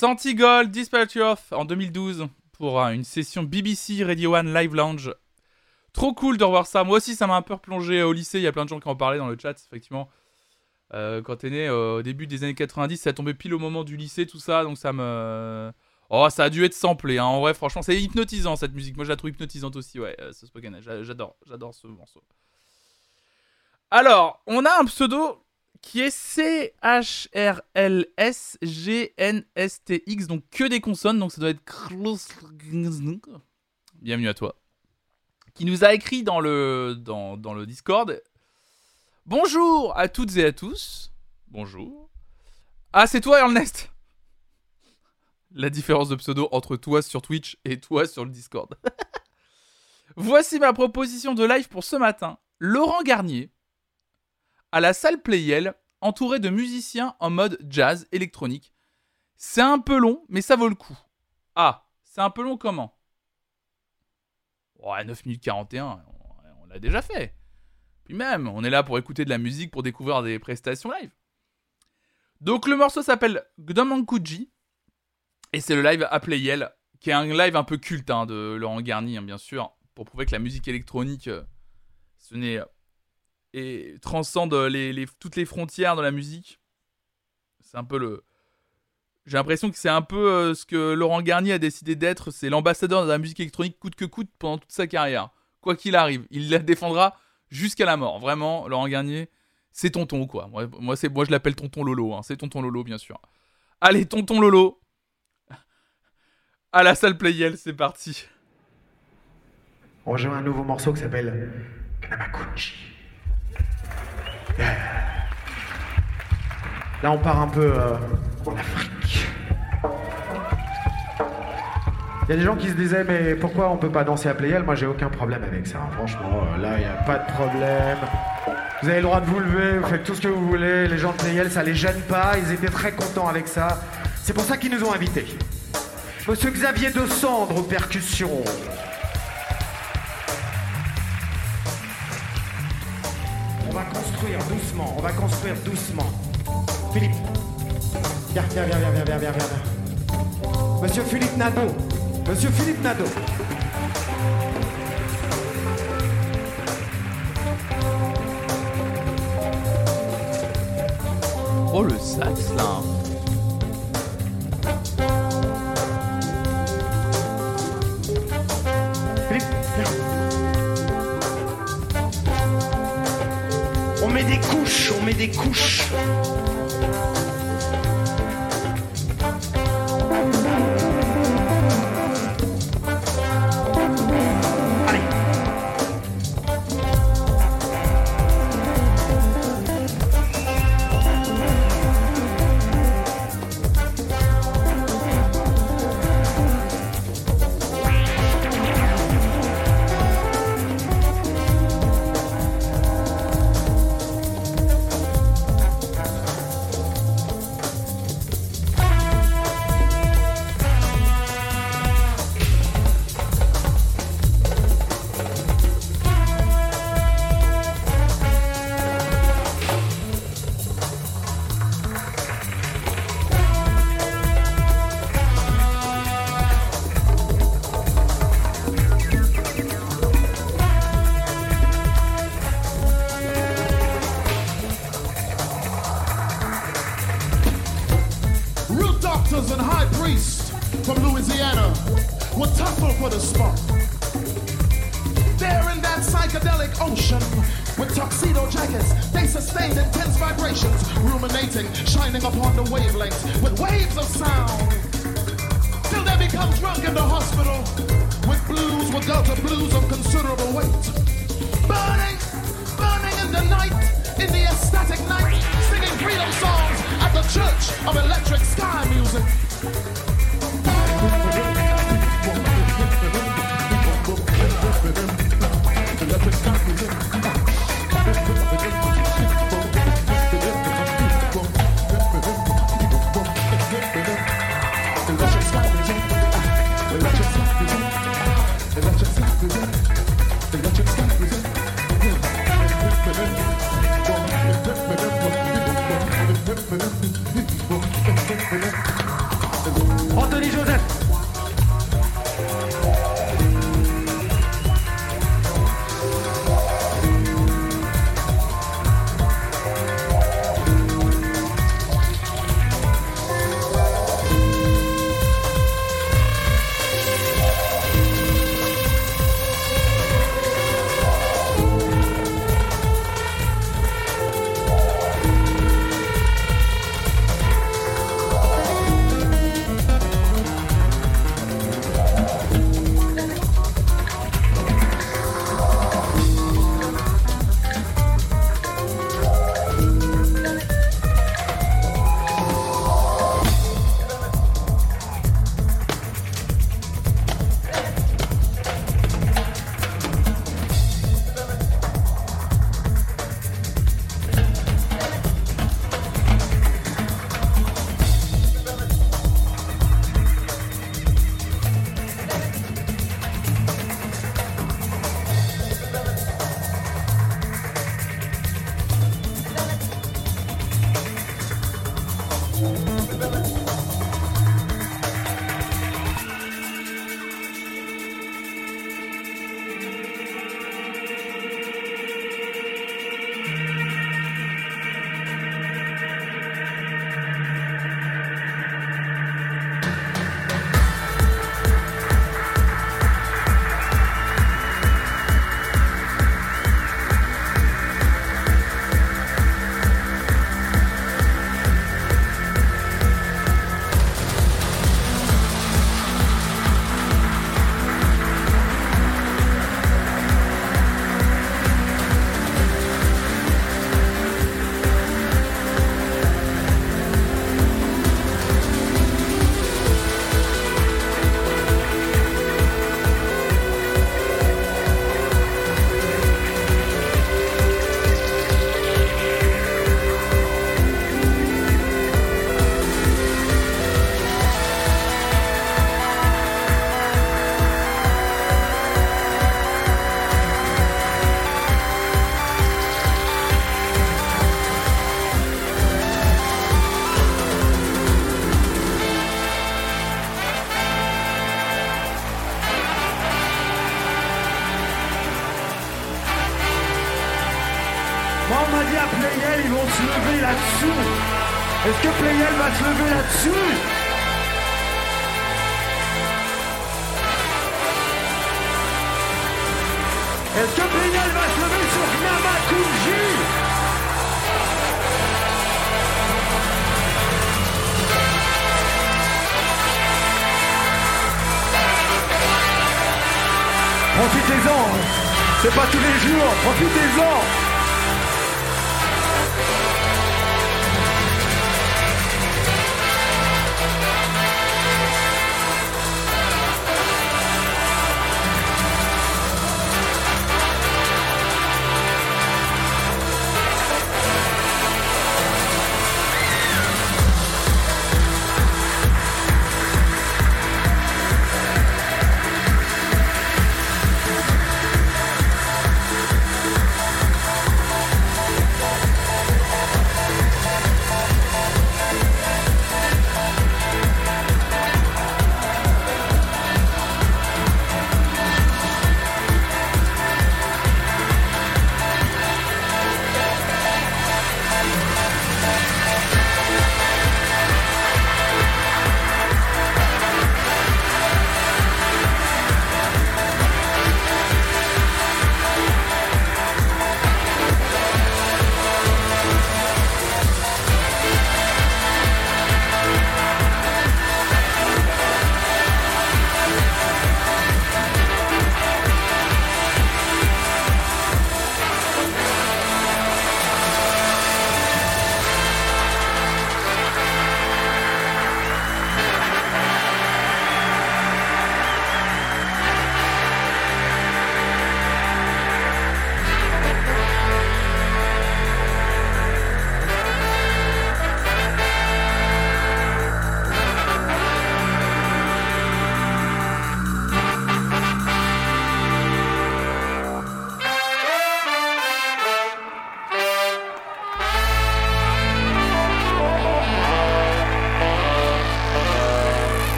Santigold Dispatch Off en 2012 pour euh, une session BBC Radio One Live Lounge. Trop cool de revoir ça. Moi aussi, ça m'a un peu replongé au lycée. Il y a plein de gens qui en parlaient dans le chat, effectivement. Euh, quand t'es né euh, au début des années 90, ça tombait pile au moment du lycée, tout ça. Donc ça me. Oh, ça a dû être samplé. Hein. En vrai, franchement, c'est hypnotisant cette musique. Moi, je la trouve hypnotisante aussi, ouais, ce Spoken. J'a- J'adore, j'adore ce morceau. Alors, on a un pseudo qui est C-H-R-L-S-G-N-S-T-X, donc que des consonnes, donc ça doit être. Bienvenue à toi. Qui nous a écrit dans le, dans, dans le Discord. Bonjour à toutes et à tous. Bonjour. Ah, c'est toi, Ernest La différence de pseudo entre toi sur Twitch et toi sur le Discord. Voici ma proposition de live pour ce matin. Laurent Garnier, à la salle Playel, entouré de musiciens en mode jazz électronique. C'est un peu long, mais ça vaut le coup. Ah, c'est un peu long comment? Ouais, 9 minutes 41, on, on l'a déjà fait. Puis même, on est là pour écouter de la musique, pour découvrir des prestations live. Donc le morceau s'appelle Gdomankuji, et c'est le live à Playel, qui est un live un peu culte hein, de Laurent Garnier, hein, bien sûr, pour prouver que la musique électronique, euh, ce n'est et transcende toutes les frontières de la musique. C'est un peu le. J'ai l'impression que c'est un peu euh, ce que Laurent Garnier a décidé d'être. C'est l'ambassadeur de la musique électronique coûte que coûte pendant toute sa carrière. Quoi qu'il arrive, il la défendra jusqu'à la mort. Vraiment, Laurent Garnier, c'est tonton quoi. Moi, moi je l'appelle tonton Lolo. hein. C'est tonton Lolo, bien sûr. Allez, tonton Lolo. À la salle Playel, c'est parti. On rejoint un nouveau morceau qui s'appelle Kanamakunchi. Là, on part un peu euh, en Afrique. Il y a des gens qui se disaient, mais pourquoi on peut pas danser à Playel Moi, j'ai aucun problème avec ça. hein. Franchement, euh, là, il n'y a pas de problème. Vous avez le droit de vous lever, vous faites tout ce que vous voulez. Les gens de Playel, ça les gêne pas. Ils étaient très contents avec ça. C'est pour ça qu'ils nous ont invités. Monsieur Xavier de Cendre aux percussions. On va construire doucement, on va construire doucement. Philippe. Viens, viens, viens, viens, viens, viens, viens, viens. Monsieur Philippe Nadeau. Monsieur Philippe Nadeau. Oh le sax là couches, on des couches.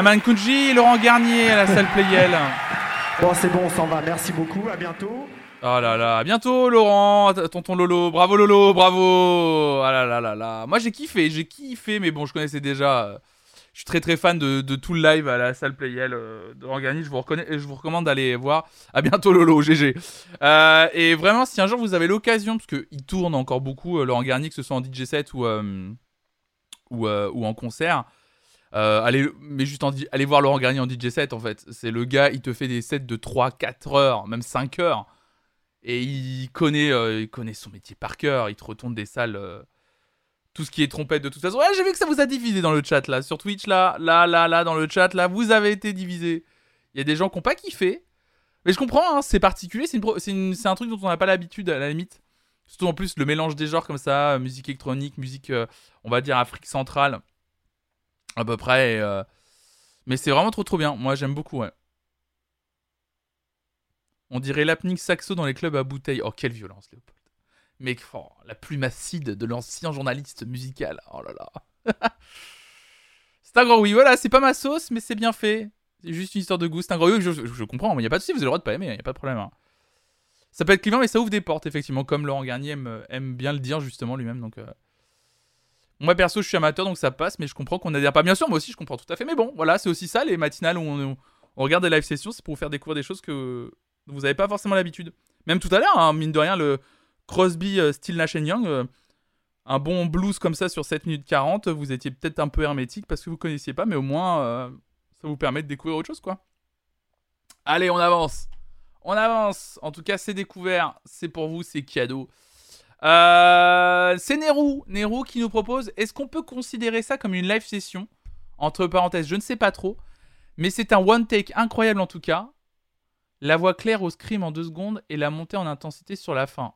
Naman Kunji, Laurent Garnier à la salle Playel. Bon, c'est bon, on s'en va. Merci beaucoup, à bientôt. Oh là là, à bientôt Laurent, tonton Lolo, bravo Lolo, bravo. Ah là là là là. Moi j'ai kiffé, j'ai kiffé, mais bon, je connaissais déjà. euh, Je suis très très fan de, de tout le live à la salle Playel euh, de Laurent Garnier. Je vous, reconnais, je vous recommande d'aller voir. À bientôt Lolo, GG. Euh, et vraiment, si un jour vous avez l'occasion, parce qu'il tourne encore beaucoup, Laurent Garnier, que ce soit en DJ set ou, euh, ou, euh, ou en concert. Euh, allez, mais juste en, allez voir Laurent Garnier en DJ set en fait. C'est le gars, il te fait des sets de 3, 4 heures, même 5 heures. Et il connaît, euh, il connaît son métier par cœur. Il te retourne des salles. euh, tout ce qui est trompette de toute façon. Ouais, j'ai vu que ça vous a divisé dans le chat là. Sur Twitch là, là, là, là, dans le chat là, vous avez été divisé. Il y a des gens qui n'ont pas kiffé. Mais je comprends, hein, c'est particulier. C'est un truc dont on n'a pas l'habitude à la limite. Surtout en plus le mélange des genres comme ça, musique électronique, musique, on va dire Afrique centrale, à peu près. euh, Mais c'est vraiment trop trop bien. Moi j'aime beaucoup, ouais. On dirait l'apnée saxo dans les clubs à bouteille. Oh, quelle violence, Léopold. Mais oh, la plume acide de l'ancien journaliste musical. Oh là là. c'est un gros oui. Voilà, c'est pas ma sauce, mais c'est bien fait. C'est juste une histoire de goût. C'est un gros oui. Je, je- comprends. Il n'y a pas de souci. Vous avez le droit de pas aimer. Il n'y a pas de problème. hein. Ça peut être clivant, mais ça ouvre des portes, effectivement. Comme Laurent Garnier aime, aime bien le dire, justement, lui-même. Donc. euh, Moi, perso, je suis amateur, donc ça passe, mais je comprends qu'on n'adhère pas. Bien sûr, moi aussi, je comprends tout à fait. Mais bon, voilà, c'est aussi ça, les matinales où on, regarde des live sessions, c'est pour vous faire découvrir des choses que vous n'avez pas forcément l'habitude. Même tout à l'heure, hein, mine de rien, le Crosby euh, Still Nash Young, euh, un bon blues comme ça sur 7 minutes 40, vous étiez peut-être un peu hermétique parce que vous connaissiez pas, mais au moins, euh, ça vous permet de découvrir autre chose, quoi. Allez, on avance. On avance. En tout cas, c'est découvert. C'est pour vous, c'est cadeau. Euh, c'est Nero. Nero qui nous propose est-ce qu'on peut considérer ça comme une live session? Entre parenthèses, je ne sais pas trop. Mais c'est un one take incroyable en tout cas. La voix claire au scream en deux secondes et la montée en intensité sur la fin.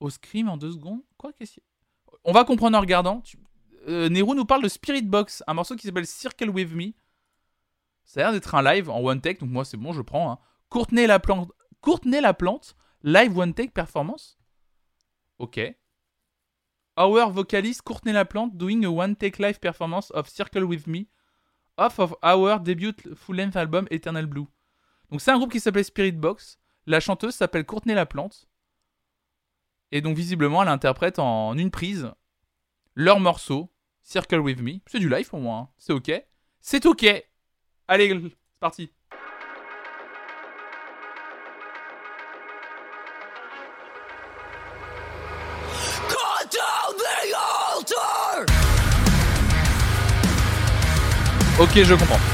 Au scream en deux secondes? Quoi? Qu'est-ce On va comprendre en regardant. Tu- euh, Nero nous parle de Spirit Box, un morceau qui s'appelle Circle With Me. Ça a l'air d'être un live en one take, donc moi c'est bon, je prends. Hein. Courtenay la plante, Courtenay la plante, live one take performance. Ok. Our vocalist Courtenay Laplante doing a one take live performance of Circle With Me off of our debut full length album Eternal Blue. Donc c'est un groupe qui s'appelle Spirit Box. La chanteuse s'appelle Courtney Laplante. Et donc visiblement, elle interprète en une prise leur morceau, Circle With Me. C'est du live pour moi, hein. c'est ok. C'est ok. Allez, c'est parti. Ok, je comprends.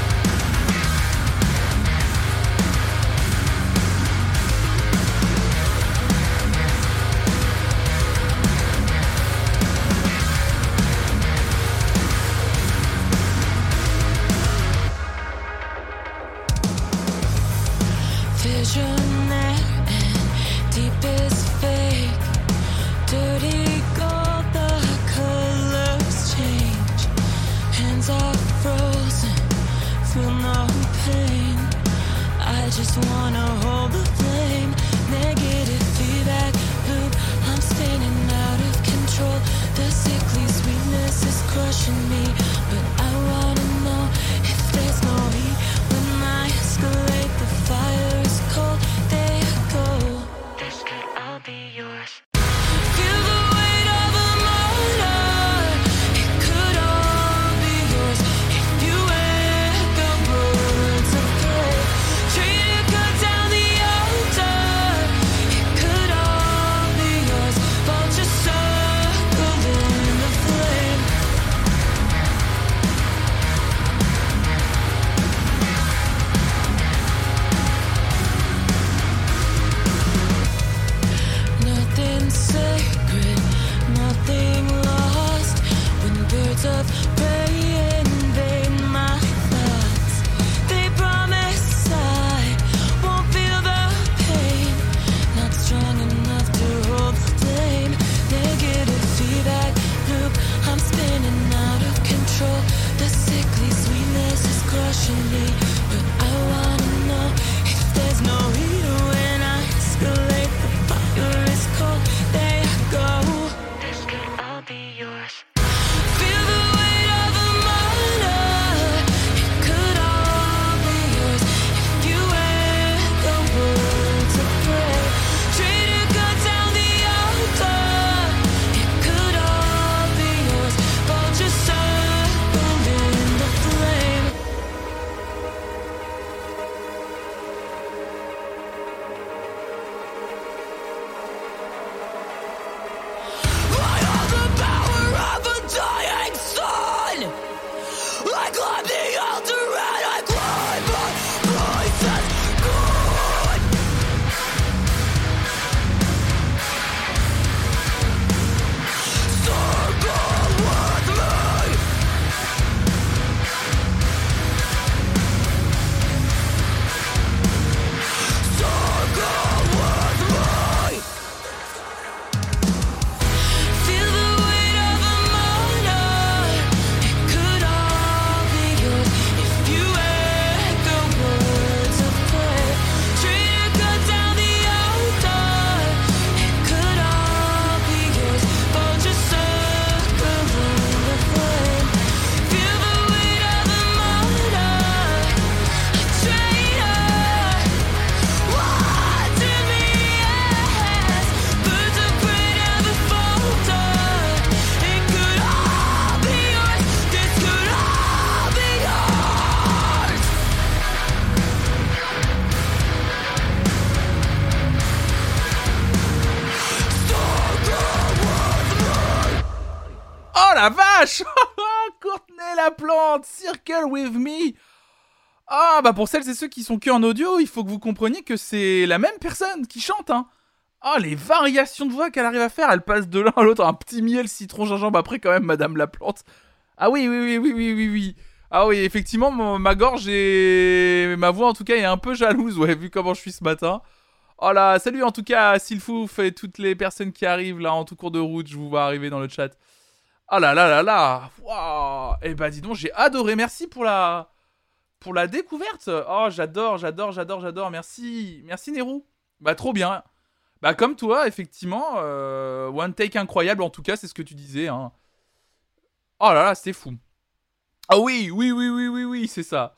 Bah pour celles et ceux qui sont que en audio, il faut que vous compreniez que c'est la même personne qui chante. Hein. Ah les variations de voix qu'elle arrive à faire, elle passe de l'un à l'autre, un petit miel, citron, gingembre. Après quand même Madame la plante. Ah oui oui oui oui oui oui oui. Ah oui effectivement ma gorge et ma voix en tout cas est un peu jalouse ouais vu comment je suis ce matin. Oh là salut en tout cas Silfouf et toutes les personnes qui arrivent là en tout cours de route, je vous vois arriver dans le chat. Ah là là là là Waouh Eh bah dis donc, j'ai adoré. Merci pour la pour la découverte. Oh, j'adore, j'adore, j'adore, j'adore. Merci. Merci Nero. Bah trop bien. Bah comme toi, effectivement, euh, one take incroyable en tout cas, c'est ce que tu disais hein. Oh là là, c'était fou. Ah oui, oui, oui, oui, oui, oui, c'est ça.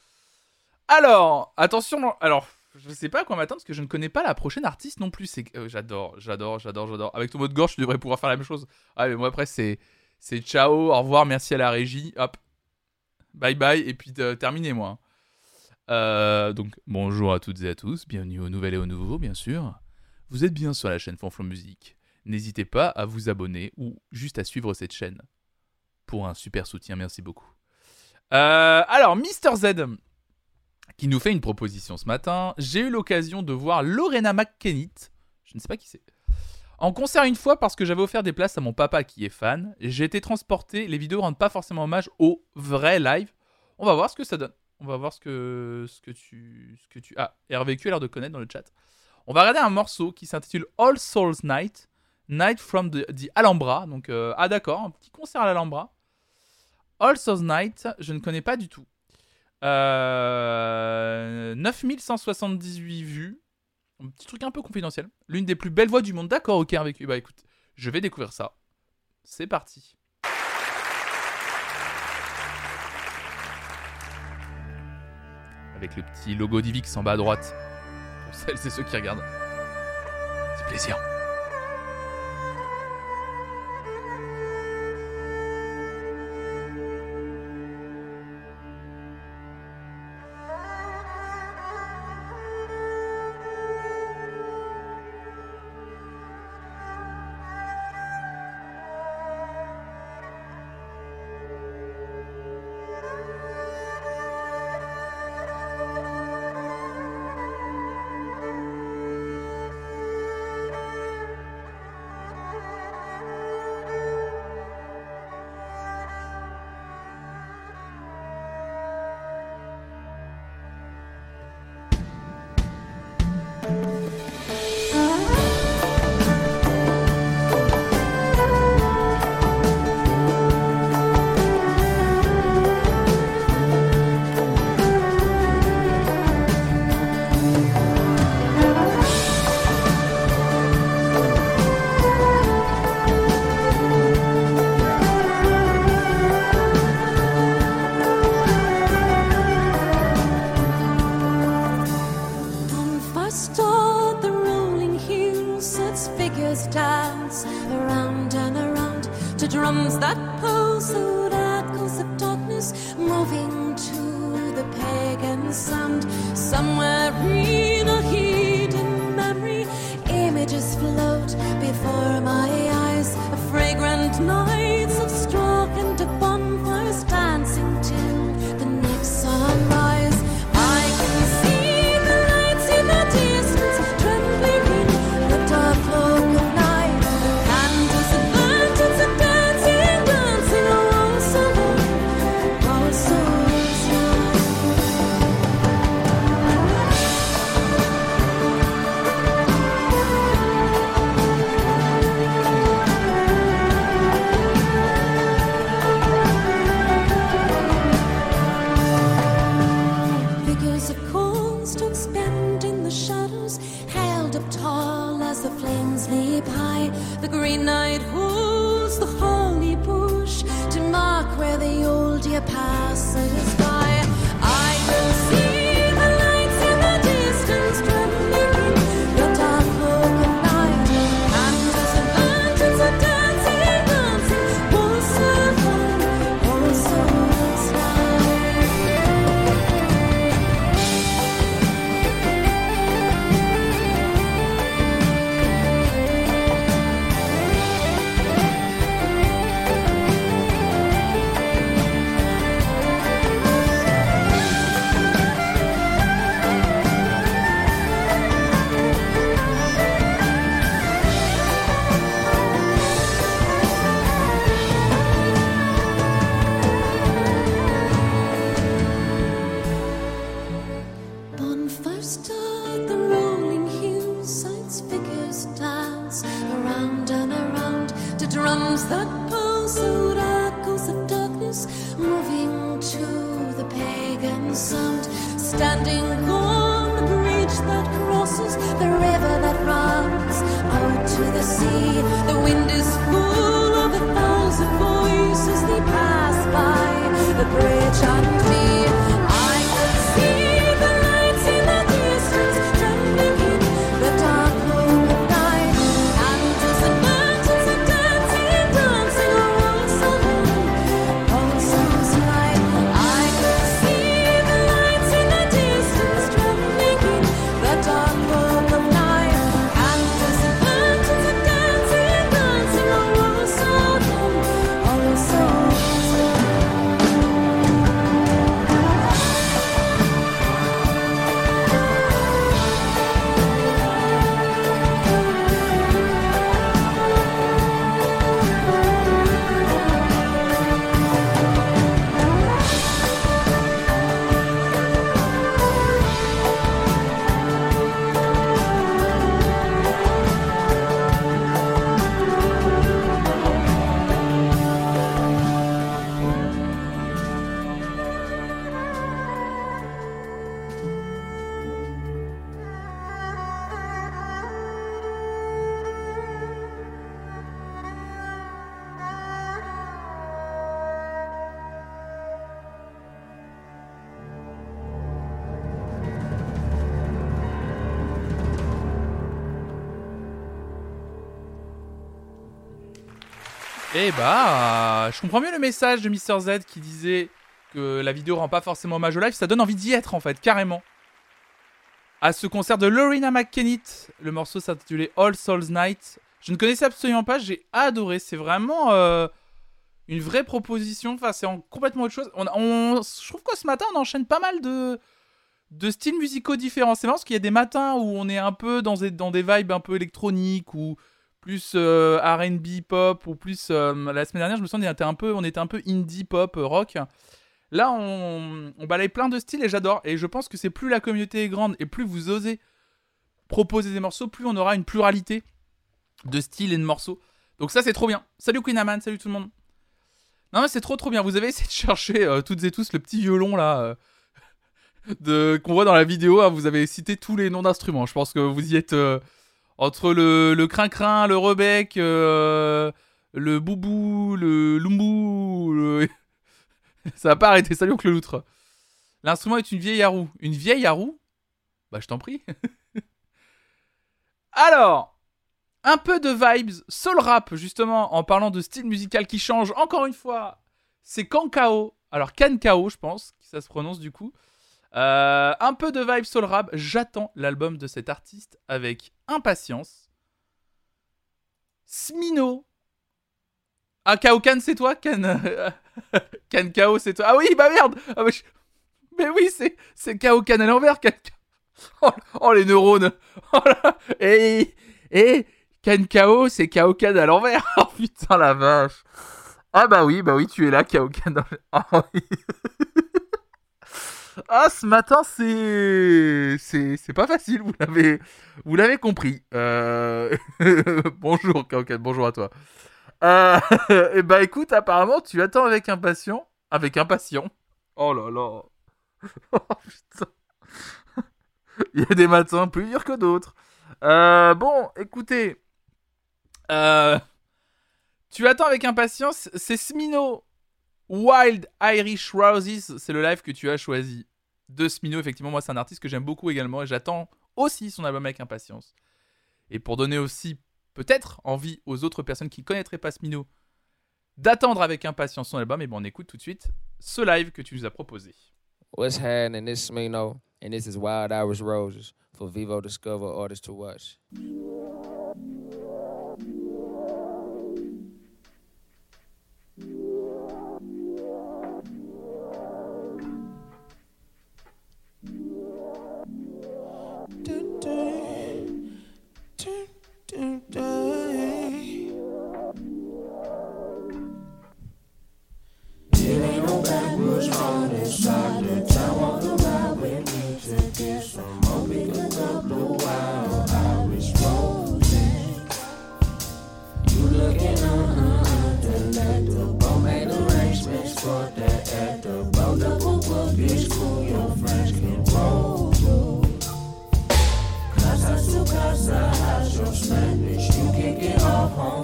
Alors, attention, alors je sais pas à quoi m'attendre parce que je ne connais pas la prochaine artiste non plus. Euh, j'adore, j'adore, j'adore, j'adore. Avec ton mot de gorge, tu devrais pouvoir faire la même chose. Ah, mais moi après, c'est, c'est ciao, au revoir, merci à la régie, hop, bye bye, et puis euh, terminé moi. Euh, donc, bonjour à toutes et à tous, bienvenue au nouvel et au nouveau, bien sûr. Vous êtes bien sur la chaîne Fanflon Musique. N'hésitez pas à vous abonner ou juste à suivre cette chaîne. Pour un super soutien, merci beaucoup. Euh, alors, Mister Z, qui nous fait une proposition ce matin. J'ai eu l'occasion de voir Lorena McKennitt, je ne sais pas qui c'est, en concert une fois parce que j'avais offert des places à mon papa qui est fan. J'ai été transporté, les vidéos rendent pas forcément hommage au vrai live. On va voir ce que ça donne. On va voir ce que, ce que tu... Ce que tu... Ah, RVQ a l'air de connaître dans le chat. On va regarder un morceau qui s'intitule All Souls Night, Night from the, Alhambra. Donc, euh, ah d'accord, un petit concert à l'Alhambra. All Souls Night, je ne connais pas du tout. Euh, 9178 vues. Un petit truc un peu confidentiel. L'une des plus belles voix du monde. D'accord, ok, avec Bah écoute, je vais découvrir ça. C'est parti. Avec le petit logo d'Ivix en bas à droite. Pour celles et ceux qui regardent. C'est plaisir. Eh bah, je comprends mieux le message de Mr. Z qui disait que la vidéo rend pas forcément hommage au live. Ça donne envie d'y être en fait, carrément. À ce concert de Lorena McKennitt, le morceau s'intitulait All Souls Night. Je ne connaissais absolument pas, j'ai adoré. C'est vraiment euh, une vraie proposition. Enfin, c'est en complètement autre chose. On, on- je trouve que ce matin, on enchaîne pas mal de, de styles musicaux différents. C'est marrant parce qu'il y a des matins où on est un peu dans des, dans des vibes un peu électroniques ou plus euh, R&B pop ou plus euh, la semaine dernière je me souviens on était un peu on était un peu indie pop euh, rock. Là on, on balaye plein de styles et j'adore. Et je pense que c'est plus la communauté est grande et plus vous osez proposer des morceaux plus on aura une pluralité de styles et de morceaux. Donc ça c'est trop bien. Salut Queen Aman salut tout le monde. Non mais c'est trop trop bien. Vous avez essayé de chercher toutes et tous le petit violon là de qu'on voit dans la vidéo hein. vous avez cité tous les noms d'instruments. Je pense que vous y êtes entre le, le crin-crin, le rebec, euh, le boubou, le lumbou, ça va pas arrêter, salut oncle loutre. L'instrument est une vieille roue. Une vieille roue Bah je t'en prie. Alors, un peu de vibes soul rap justement en parlant de style musical qui change encore une fois. C'est Kankao. Alors Kankao je pense ça se prononce du coup. Euh, un peu de vibe soul rap. J'attends l'album de cet artiste avec impatience. Smino. Ah, Kao Kan, c'est toi Kan. euh, Kan Kao, c'est toi. Ah oui, bah merde Ah, bah, Mais oui, c'est, c'est Kao Kan à l'envers. Kan... Oh, oh, les neurones oh. Et, et Kan Kao, c'est Kao Kan à l'envers. Oh putain, la vache Ah bah oui, bah oui, tu es là, Kao Kan. dans le- Ah oui Ah, ce matin, c'est. C'est pas facile, vous l'avez vous l'avez compris. Euh... bonjour, Kaukan, bonjour à toi. Euh... Et bah écoute, apparemment, tu attends avec impatient. Avec impatient. Oh là là. Oh, putain. Il y a des matins plus durs que d'autres. Euh, bon, écoutez. Euh, Tu attends avec impatience, c'est Smino Wild Irish Roses, c'est le live que tu as choisi de Smino. Effectivement, moi, c'est un artiste que j'aime beaucoup également et j'attends aussi son album avec impatience. Et pour donner aussi peut-être envie aux autres personnes qui ne connaîtraient pas Smino d'attendre avec impatience son album, et ben on écoute tout de suite ce live que tu nous as proposé. What's happening? This is Smino, and this is Wild Irish Roses for Vivo Discover Artists to Watch.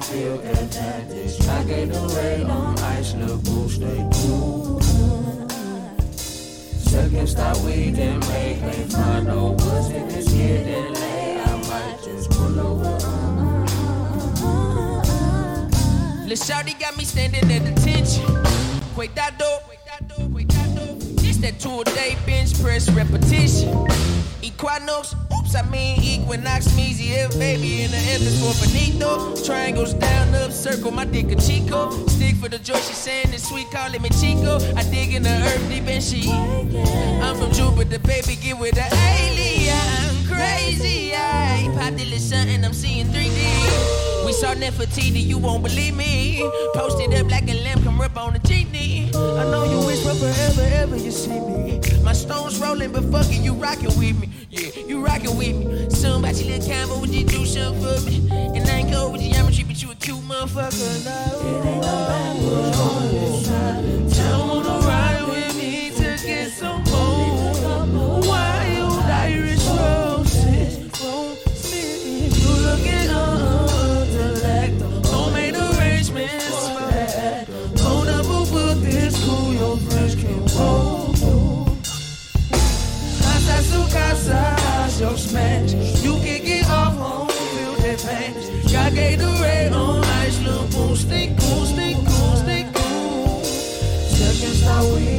still got tactics. I gave the weight on ice, little boots they do. Second stop, we didn't make they find no woods in this year. Then lay, I might just pull over. Lil Shouty got me standing at attention. Wait that door. It's that two a day bench press repetition. Equinox I mean Equinox, Measy, F, baby, in the Evans for Benito. Triangles down, up, circle, my dick a Chico. Stick for the joy, she saying it's sweet, calling me Chico. I dig in the earth deep and she. I'm from Jupiter, baby, get with the alien. I'm crazy, I popped a little something, I'm seeing 3D. We saw Nefertiti, you won't believe me. Posted up like a lamp, come rip on the genie. I know you wish for forever, ever you see me. My stones rolling, but fuck it, you rockin' with me. Yeah, you rockin' with me. Somebody little combo, would you do something for me? And I ain't go with your geometry, but you a cute motherfucker. No. It ain't no backwards. Don't wanna ride with me to get some You can get off home, feel that pain. Got Gatorade on ice, little stay cool, stay cool, stay cool. Second we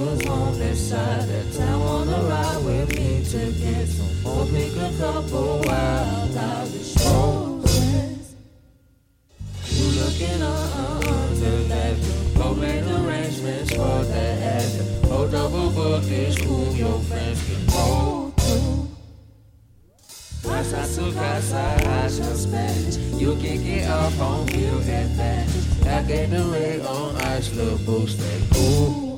backwoods on this side of town. Wanna ride with me to get some more. Pick a couple wild Irish roses. You looking on the left. Go make arrangements for the after. Hold double book is cool. Your friends can roll through. Casa su casa, your Spanish? You kick it off on real advantage. I get the rate on ice, little boost, stay cool.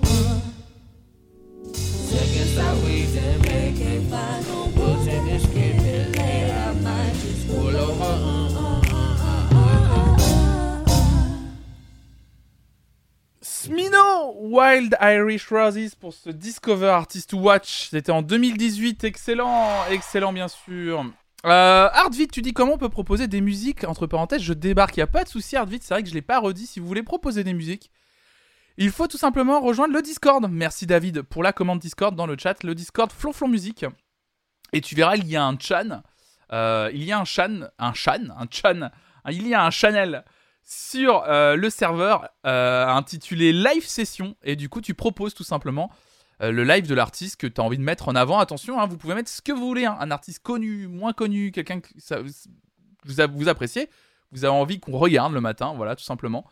Wild Irish Roses pour ce Discover Artist to Watch. C'était en 2018. Excellent, excellent, bien sûr. Euh, Artvit, tu dis comment on peut proposer des musiques Entre parenthèses, je débarque. Il n'y a pas de souci, Artvit. C'est vrai que je l'ai pas redit. Si vous voulez proposer des musiques, il faut tout simplement rejoindre le Discord. Merci David pour la commande Discord dans le chat. Le Discord Flonflon Musique. Et tu verras, il y a un chan. Euh, il y a un chan. Un chan. Un chan. Il y a un channel sur euh, le serveur euh, intitulé Live Session. Et du coup, tu proposes tout simplement euh, le live de l'artiste que tu as envie de mettre en avant. Attention, hein, vous pouvez mettre ce que vous voulez. hein. Un artiste connu, moins connu, quelqu'un que vous, vous appréciez. Vous avez envie qu'on regarde le matin. Voilà, tout simplement.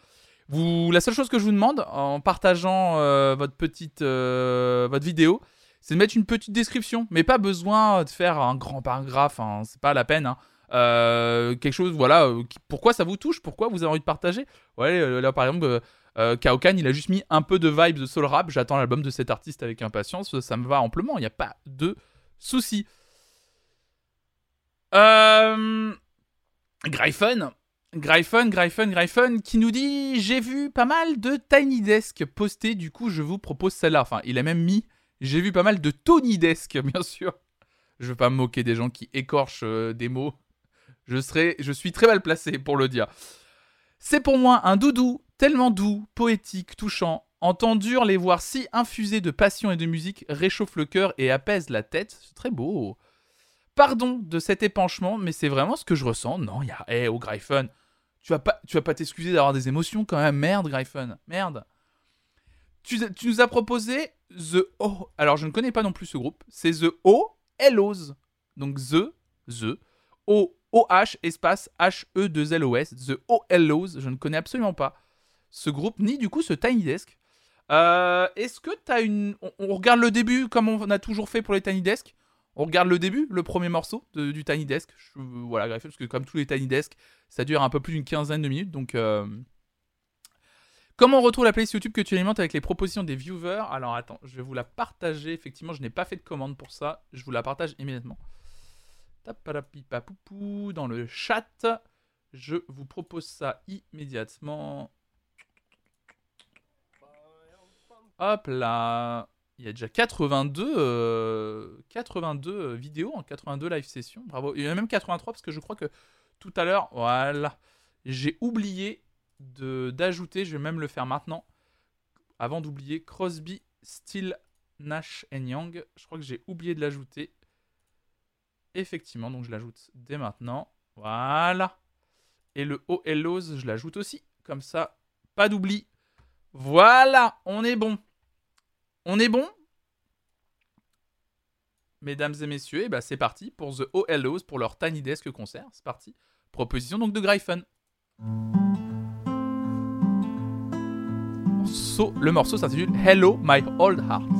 Vous, la seule chose que je vous demande en partageant votre petite votre vidéo, c'est de mettre une petite description, mais pas besoin de faire un grand paragraphe, hein, c'est pas la peine. Euh, quelque chose, voilà, euh, pourquoi ça vous touche, pourquoi vous avez envie de partager? Ouais, euh, là par exemple, Kaokan, il a juste mis un peu de vibes de soul rap. J'attends l'album de cet artiste avec impatience, ça me va amplement, il n'y a pas de souci. Gryphon, Gryphon, Gryphon, Gryphon, qui nous dit J'ai vu pas mal de Tiny Desk postés, du coup je vous propose celle-là. Enfin, il a même mis J'ai vu pas mal de Tony Desk, bien sûr. Je veux pas me moquer des gens qui écorchent des mots. Je, serai, suis très mal placé pour le dire. C'est pour moi un doudou tellement doux, poétique, touchant. Entendre les voir si infusés de passion et de musique réchauffe le cœur et apaise la tête. C'est très beau. Pardon de cet épanchement, mais c'est vraiment ce que je ressens. Non, il y a. Eh, oh Gryphon, tu vas pas, tu vas pas t'excuser d'avoir des émotions quand même. Merde, Gryphon, merde. Tu, tu nous as proposé The O. Alors, je ne connais pas non plus ce groupe. C'est The O Hellos. Donc, The, The, O, O-H, espace H-E-2-L-O-S. The O Hellos. Je ne connais absolument pas ce groupe, ni du coup ce Tiny Desk. Euh, Est-ce que tu as une. On, regarde le début comme on a toujours fait pour les Tiny Desk? On regarde le début, le premier morceau de- du Tiny Desk. Je- voilà, parce que comme tous les Tiny Desk, ça dure un peu plus d'une quinzaine de minutes. Donc, euh, comment on retrouve la playlist YouTube que tu alimentes avec les propositions des viewers? Alors, attends, je vais vous la partager. Effectivement, je n'ai pas fait de commande pour ça. Je vous la partage immédiatement. Tapalapipapoupou, dans le chat. Je vous propose ça immédiatement. Hop là. Il y a déjà 82, euh, 82 vidéos en 82 live sessions. Bravo. Il y en a même 83 parce que je crois que tout à l'heure, voilà, j'ai oublié d'ajouter, je vais même le faire maintenant, avant d'oublier Crosby, Still, Nash and Young. Je crois que j'ai oublié de l'ajouter. Effectivement, donc je l'ajoute dès maintenant. Voilà. Et le O Hellos, je l'ajoute aussi. Comme ça, pas d'oubli. Voilà, on est bon. On est bon Mesdames et messieurs, et bah c'est parti pour The OLOs pour leur Tiny Desk concert. C'est parti. Proposition donc de Gryphon. Le morceau s'intitule Hello My Old Heart.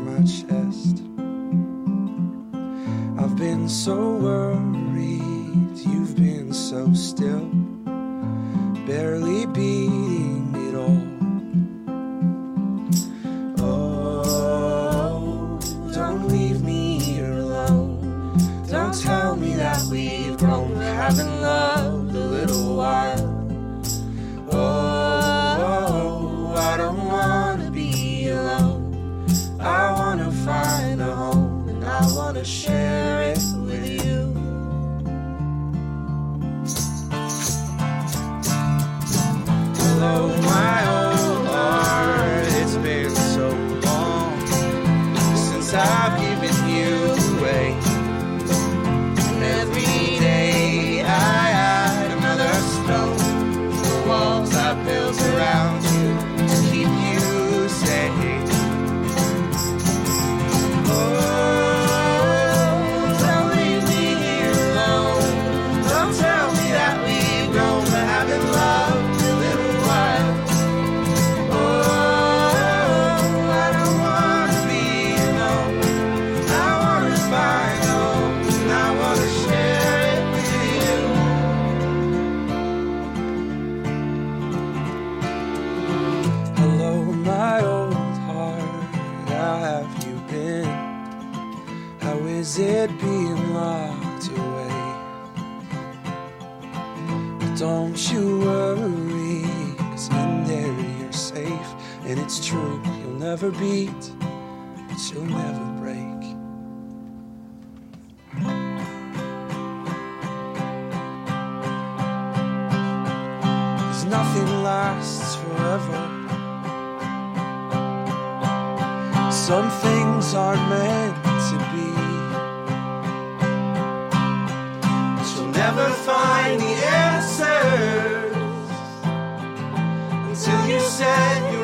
so worried. You've been so still, Some things aren't meant to be. But you'll never find the answers until you set your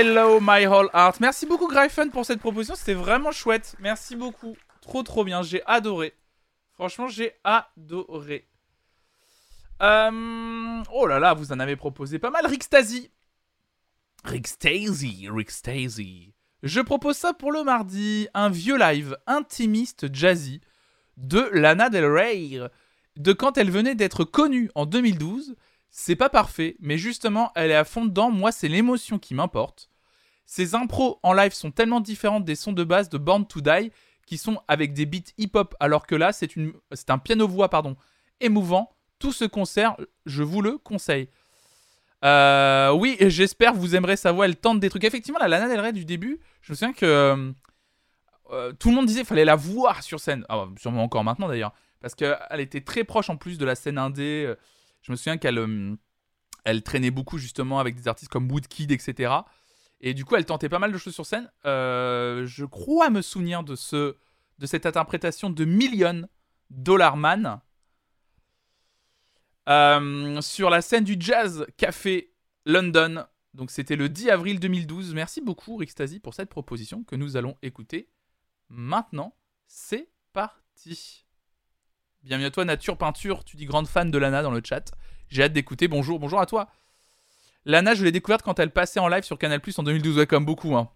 Hello My Whole Heart. Merci beaucoup Gryphon pour cette proposition, c'était vraiment chouette. Merci beaucoup. Trop trop bien, j'ai adoré. Franchement, j'ai adoré. Euh, Oh là là, vous en avez proposé pas mal. Rick Stasi. Rick Stasi, Rick Stasi. Je propose ça pour le mardi. Un vieux live intimiste jazzy de Lana Del Rey. De quand elle venait d'être connue en 2012 c'est pas parfait, mais justement, elle est à fond dedans. Moi, c'est l'émotion qui m'importe. Ses impros en live sont tellement différentes des sons de base de Born to Die, qui sont avec des beats hip-hop, alors que là, c'est un piano-voix, pardon, émouvant. Tout ce concert, je vous le conseille. Euh, oui, j'espère vous aimerez sa voix. Elle tente des trucs. Effectivement, la Lana Del Rey du début, je me souviens que euh, euh, tout le monde disait qu'il fallait la voir sur scène. Ah, sûrement encore maintenant d'ailleurs, parce qu'elle était très proche en plus de la scène indé. euh, Je me souviens qu'elle euh, traînait beaucoup justement avec des artistes comme Woodkid, etc. Et du coup, elle tentait pas mal de choses sur scène. Euh, je crois me souvenir de, ce, de cette interprétation de Million Dollar Man euh, sur la scène du Jazz Café London. Donc c'était le 10 avril 2012. Merci beaucoup Rixtasy pour cette proposition que nous allons écouter maintenant. C'est parti. Bienvenue à toi Nature Peinture, tu dis grande fan de Lana dans le chat. J'ai hâte d'écouter. Bonjour, bonjour à toi. Lana, je l'ai découverte quand elle passait en live sur Canal Plus en 2012, ouais, comme beaucoup. hein.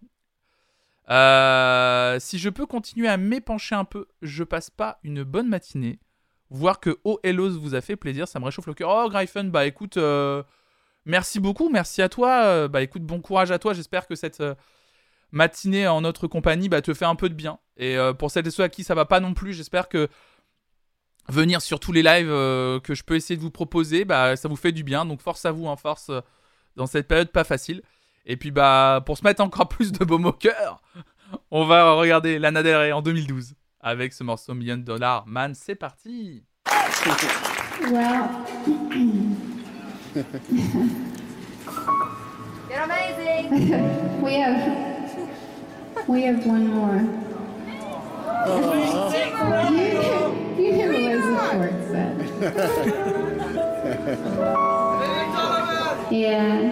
Euh, si je peux continuer à m'épancher un peu, je passe pas une bonne matinée. Voir que Oh Hellos vous a fait plaisir, ça me réchauffe le cœur. Oh Gryphon, bah écoute, euh, merci beaucoup, merci à toi. Euh, bah écoute, bon courage à toi. J'espère que cette matinée en notre compagnie bah, te fait un peu de bien. Et pour celles et ceux à qui ça va pas non plus, j'espère que venir sur tous les lives euh, que je peux essayer de vous proposer, bah ça vous fait du bien. Donc force à vous, hein, force euh, dans cette période pas facile. Et puis bah pour se mettre encore plus de baume au cœur, on va regarder Lana Del Rey en 2012 avec ce morceau Million Dollar Man. C'est parti. Well, You're amazing. we have we have one more. you Hogwarts set. yeah.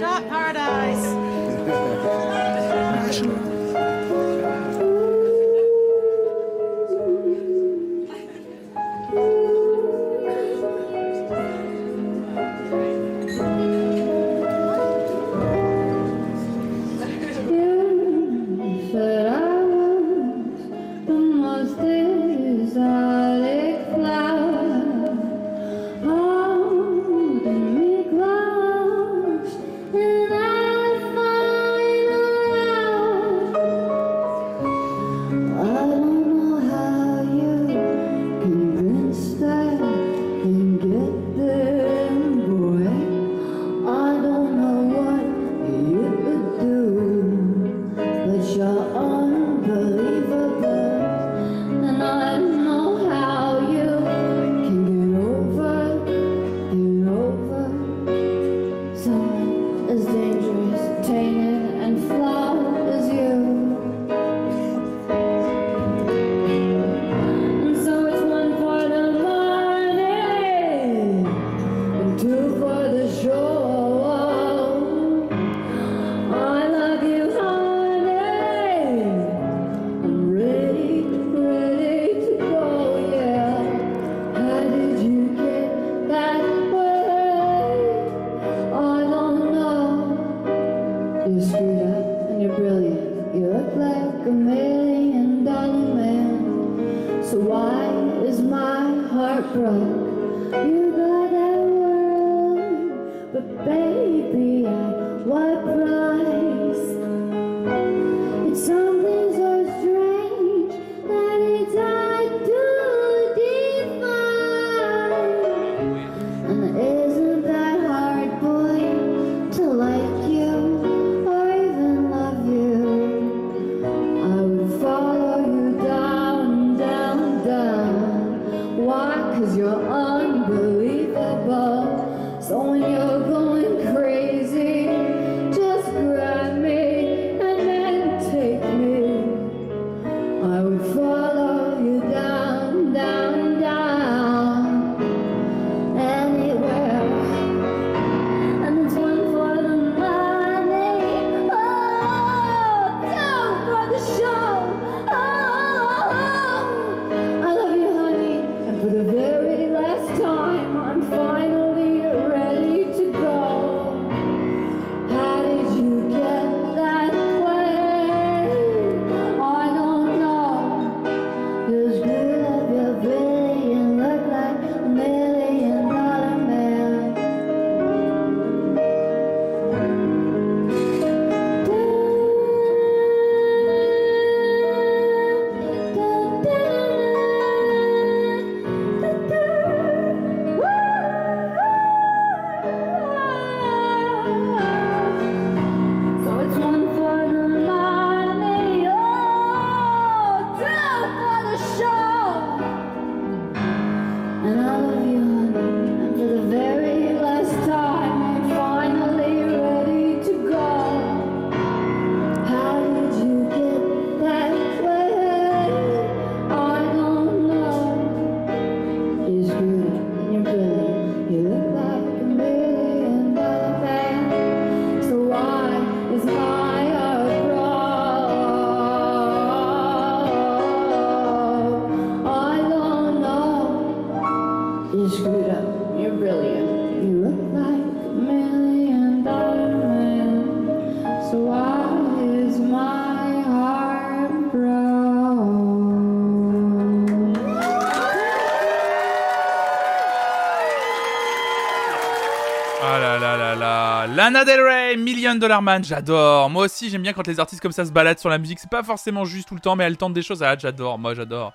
Lana Del Rey, Million Dollar Man, j'adore. Moi aussi, j'aime bien quand les artistes comme ça se baladent sur la musique. C'est pas forcément juste tout le temps, mais elles tentent des choses. Ah, j'adore, moi j'adore.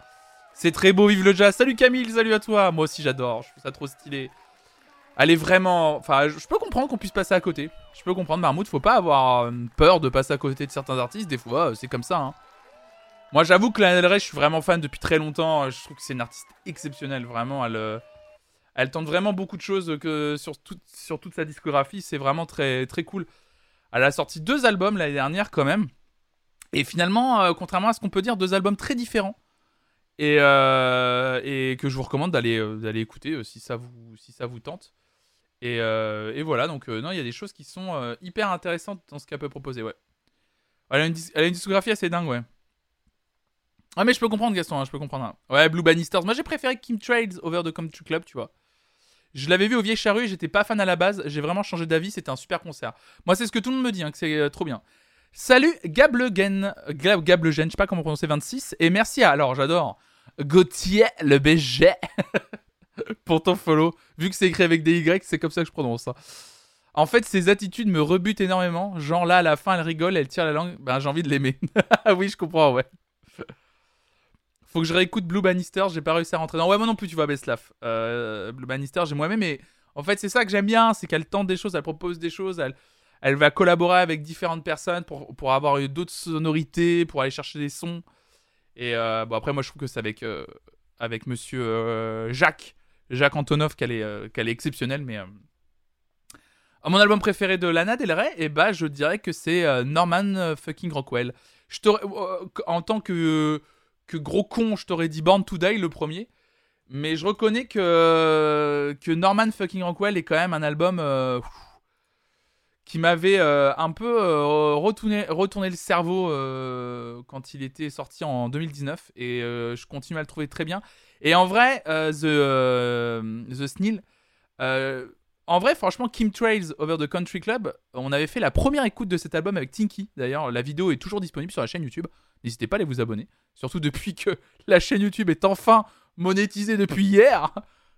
C'est très beau, vive le jazz. Salut Camille, salut à toi. Moi aussi, j'adore. Je trouve ça trop stylé. Elle est vraiment. Enfin, je peux comprendre qu'on puisse passer à côté. Je peux comprendre, Marmout, faut pas avoir euh, peur de passer à côté de certains artistes. Des fois, euh, c'est comme ça. hein. Moi, j'avoue que Lana Del Rey, je suis vraiment fan depuis très longtemps. Je trouve que c'est une artiste exceptionnelle, vraiment. Elle, euh, elle tente vraiment beaucoup de choses sur, tout- sur toute sa discographie. C'est vraiment très, très cool. Elle a sorti deux albums l'année dernière, quand même. Et finalement, euh, contrairement à ce qu'on peut dire, deux albums très différents. Et, euh, que je vous recommande d'aller euh, d'aller écouter si, ça vous, tente. Et, voilà, donc non, il y a des choses qui sont hyper intéressantes dans ce qu'elle peut proposer, ouais. Elle a, une, discographie assez dingue, ouais. Ah mais je peux comprendre Gaston, hein, je peux comprendre. hein. Ouais, Blue Bannisters. Moi j'ai préféré Kim Trades over the Country Club, tu vois. Je l'avais vu au Vieille Charrue, j'étais pas fan à la base, j'ai vraiment changé d'avis, c'était un super concert. Moi c'est ce que tout le monde me dit, hein, que c'est euh, trop bien. Salut Gablegen, Gab- Gablegen, je sais pas comment prononcer 26, et merci à, alors j'adore, Gauthier le BG pour ton follow. Vu que c'est écrit avec des Y, c'est comme ça que je prononce ça. En fait, ses attitudes me rebutent énormément. Genre là, à la fin, elle rigole, elle tire la langue. Ben, j'ai envie de l'aimer. oui, je comprends, ouais. Faut que je réécoute Blue Bannister, j'ai pas réussi à rentrer dans. Ouais, moi non plus, tu vois, Beslaf. Euh, Blue Bannister, j'ai moi-même, mais en fait, c'est ça que j'aime bien, c'est qu'elle tente des choses, elle propose des choses, elle, elle va collaborer avec différentes personnes pour, pour avoir d'autres sonorités, pour aller chercher des sons. Et euh, bon, après, moi, je trouve que c'est avec, euh, avec monsieur euh, Jacques, Jacques Antonov, qu'elle est, euh, qu'elle est exceptionnelle, mais. mon album préféré de Lana Del Rey, eh ben, je dirais que c'est Norman fucking Rockwell. Je en tant que, que gros con, je t'aurais dit Born to Die, le premier. Mais je reconnais que, que Norman fucking Rockwell est quand même un album euh, qui m'avait euh, un peu euh, retourné, le cerveau quand il était sorti en 2019. Et je continue à le trouver très bien. Et en vrai, The, The euh, en vrai, franchement, Kim Trails Over the Country Club, on avait fait la première écoute de cet album avec Tinky. D'ailleurs, la vidéo est toujours disponible sur la chaîne YouTube. N'hésitez pas à aller vous abonner. Surtout depuis que la chaîne YouTube est enfin monétisée depuis hier.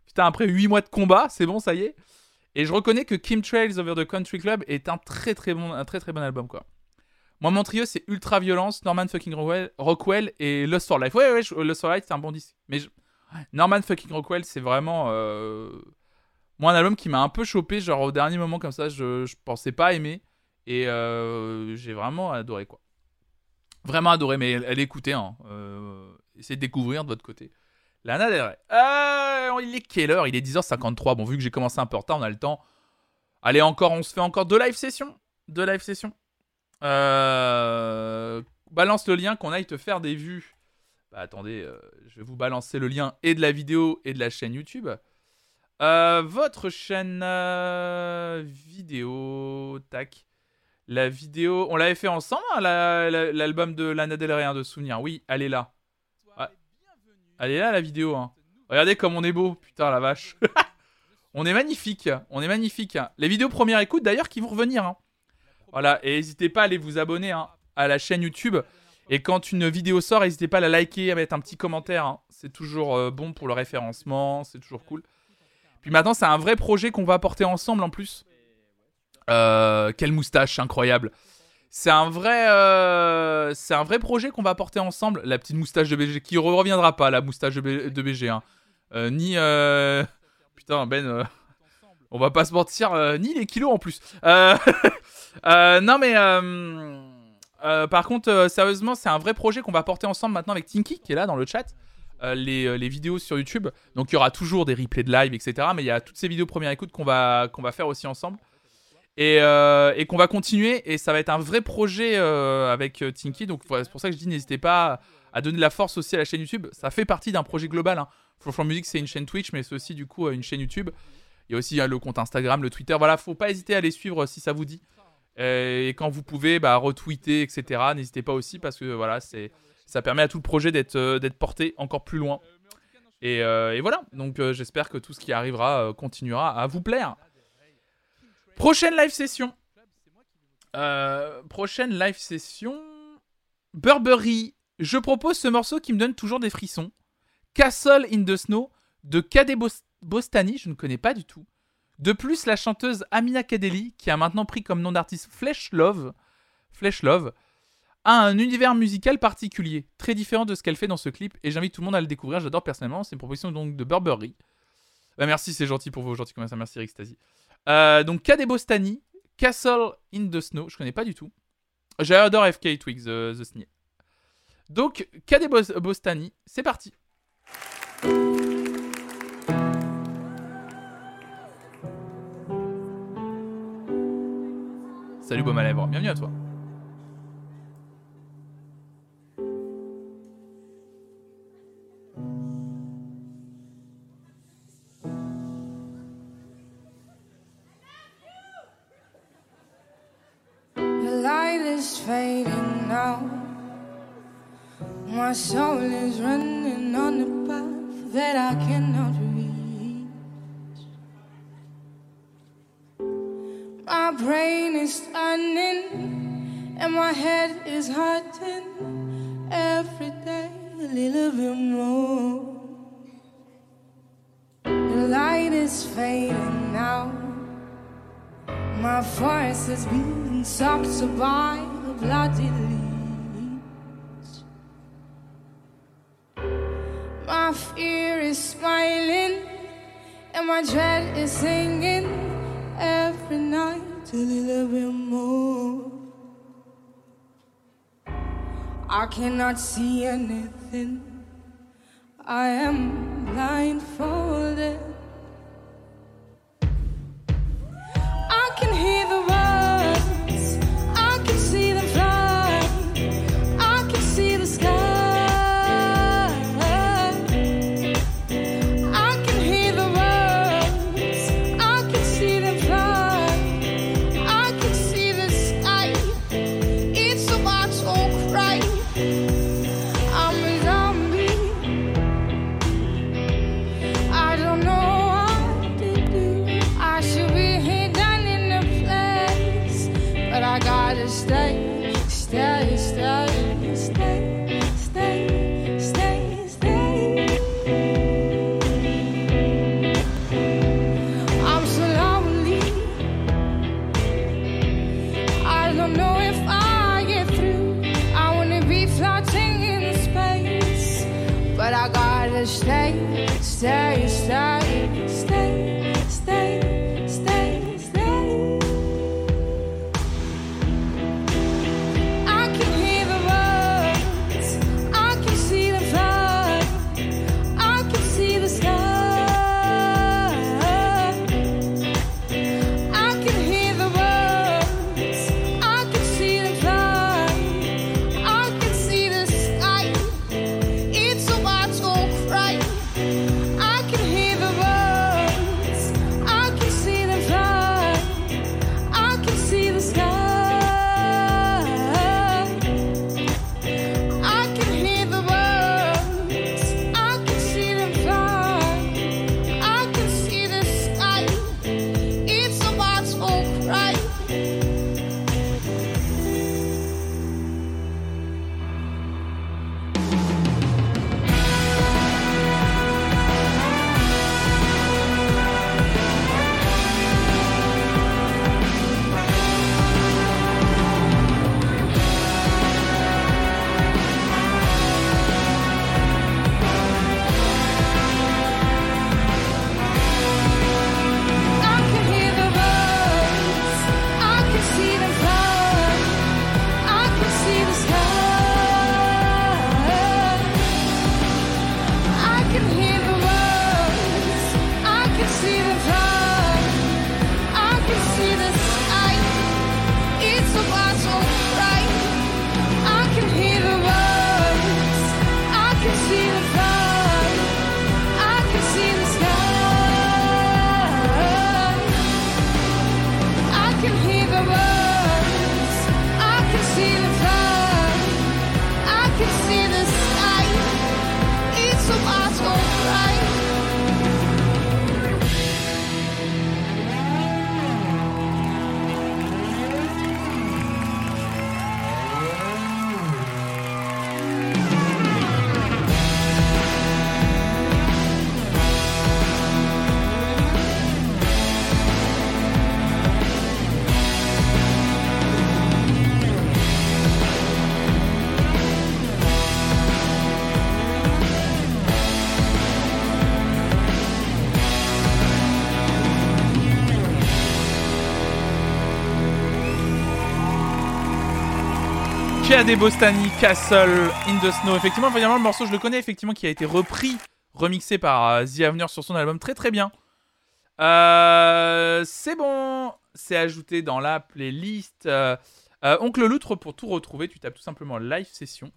Putain, après 8 mois de combat, c'est bon, ça y est. Et je reconnais que Kim Trails Over the Country Club est un très très bon, un très très bon album, quoi. Moi, mon trio, c'est Ultra Violence, Norman fucking Rockwell, et Lost for Life. Ouais, ouais, Lost for Life, c'est un bon disque. Mais Norman fucking Rockwell, c'est vraiment. euh, Moi, un album qui m'a un peu chopé, genre au dernier moment, comme ça, je, je pensais pas aimer. Et euh, j'ai vraiment adoré, quoi. Vraiment adoré, mais elle écoutez, hein. Euh, essayez de découvrir de votre côté. Lana Del. Euh, il est quelle heure? Il est 10h53. Bon, vu que j'ai commencé un peu en retard, on a le temps. Allez, encore, on se fait encore deux live sessions. Deux live sessions. Euh, balance le lien qu'on aille te faire des vues. Bah, attendez, je vais vous balancer le lien et de la vidéo et de la chaîne YouTube. Votre chaîne vidéo, tac. La vidéo, on l'avait fait ensemble, hein, la- la- l'album de Lana Del Rey, hein, de souvenir. Oui, elle est là. Ah. Elle est là la vidéo. hein. Regardez comme on est beau, putain la vache. on est magnifique, on est magnifique. Les vidéos première écoute d'ailleurs qui vont revenir. Voilà, et n'hésitez pas à aller vous abonner à la chaîne YouTube. Et quand une vidéo sort, n'hésitez pas à la liker, à mettre un petit commentaire. C'est toujours euh, bon pour le référencement, c'est toujours cool. Puis maintenant, c'est un vrai projet qu'on va porter ensemble en plus. Euh, quelle moustache incroyable. C'est un vrai, euh, c'est un vrai projet qu'on va porter ensemble. La petite moustache de BG qui reviendra pas, la moustache de, BG. hein. Euh, ni, putain Ben, on va pas se mentir, ni les kilos en plus. Non mais, par contre, sérieusement, c'est un vrai projet qu'on va porter ensemble maintenant avec Tinky qui est là dans le chat. Les, les vidéos sur YouTube. Donc il y aura toujours des replays de live, etc. Mais il y a toutes ces vidéos première écoute qu'on va, qu'on va faire aussi ensemble. Et, euh, et qu'on va continuer. Et ça va être un vrai projet euh, avec euh, Tinky. Donc c'est pour ça que je dis n'hésitez pas à donner de la force aussi à la chaîne YouTube. Ça fait partie d'un projet global. Hein. Flow Music, c'est une chaîne Twitch, mais c'est aussi du coup une chaîne YouTube. Il y a aussi le compte Instagram, le Twitter. Voilà, faut pas hésiter à les suivre si ça vous dit. Et quand vous pouvez, bah, retweeter, etc. N'hésitez pas aussi parce que voilà, c'est ça permet à tout le projet d'être d'être porté encore plus loin. Et, voilà, donc j'espère que tout ce qui arrivera continuera à vous plaire. Prochaine live session. Euh, prochaine live session. Burberry. Je propose ce morceau qui me donne toujours des frissons. Castle in the Snow de Bos- Bostani, je ne connais pas du tout. De plus, la chanteuse Amina Kadeli, qui a maintenant pris comme nom d'artiste Flesh Love, Flesh Love, a un univers musical particulier, très différent de ce qu'elle fait dans ce clip, et j'invite tout le monde à le découvrir. J'adore personnellement. C'est une proposition donc de Burberry. Bah, merci, c'est gentil pour vos gentils commentaires. Merci Eric Stasi. Euh, donc Kade Bostani, Castle in the Snow, je connais pas du tout. J'adore FK Twigs, euh, The Sneer. Donc Kade Bos- Bostani, c'est parti. Salut Baume à lèvres, bienvenue à toi. My soul is running on the path that I cannot reach. My brain is turning and my head is hurting every day a little bit more. The light is fading now. My voice is being sucked by the bloody. My fear is smiling, and my dread is singing every night a little bit more. I cannot see anything. I am blindfolded. Kiade Bostani, Castle in the Snow. Effectivement, évidemment, le morceau, je le connais, effectivement, qui a été repris, remixé par euh, The Avenir sur son album. Très très bien. Euh, c'est bon, c'est ajouté dans la playlist. Euh, Oncle Loutre, pour tout retrouver, tu tapes tout simplement live session.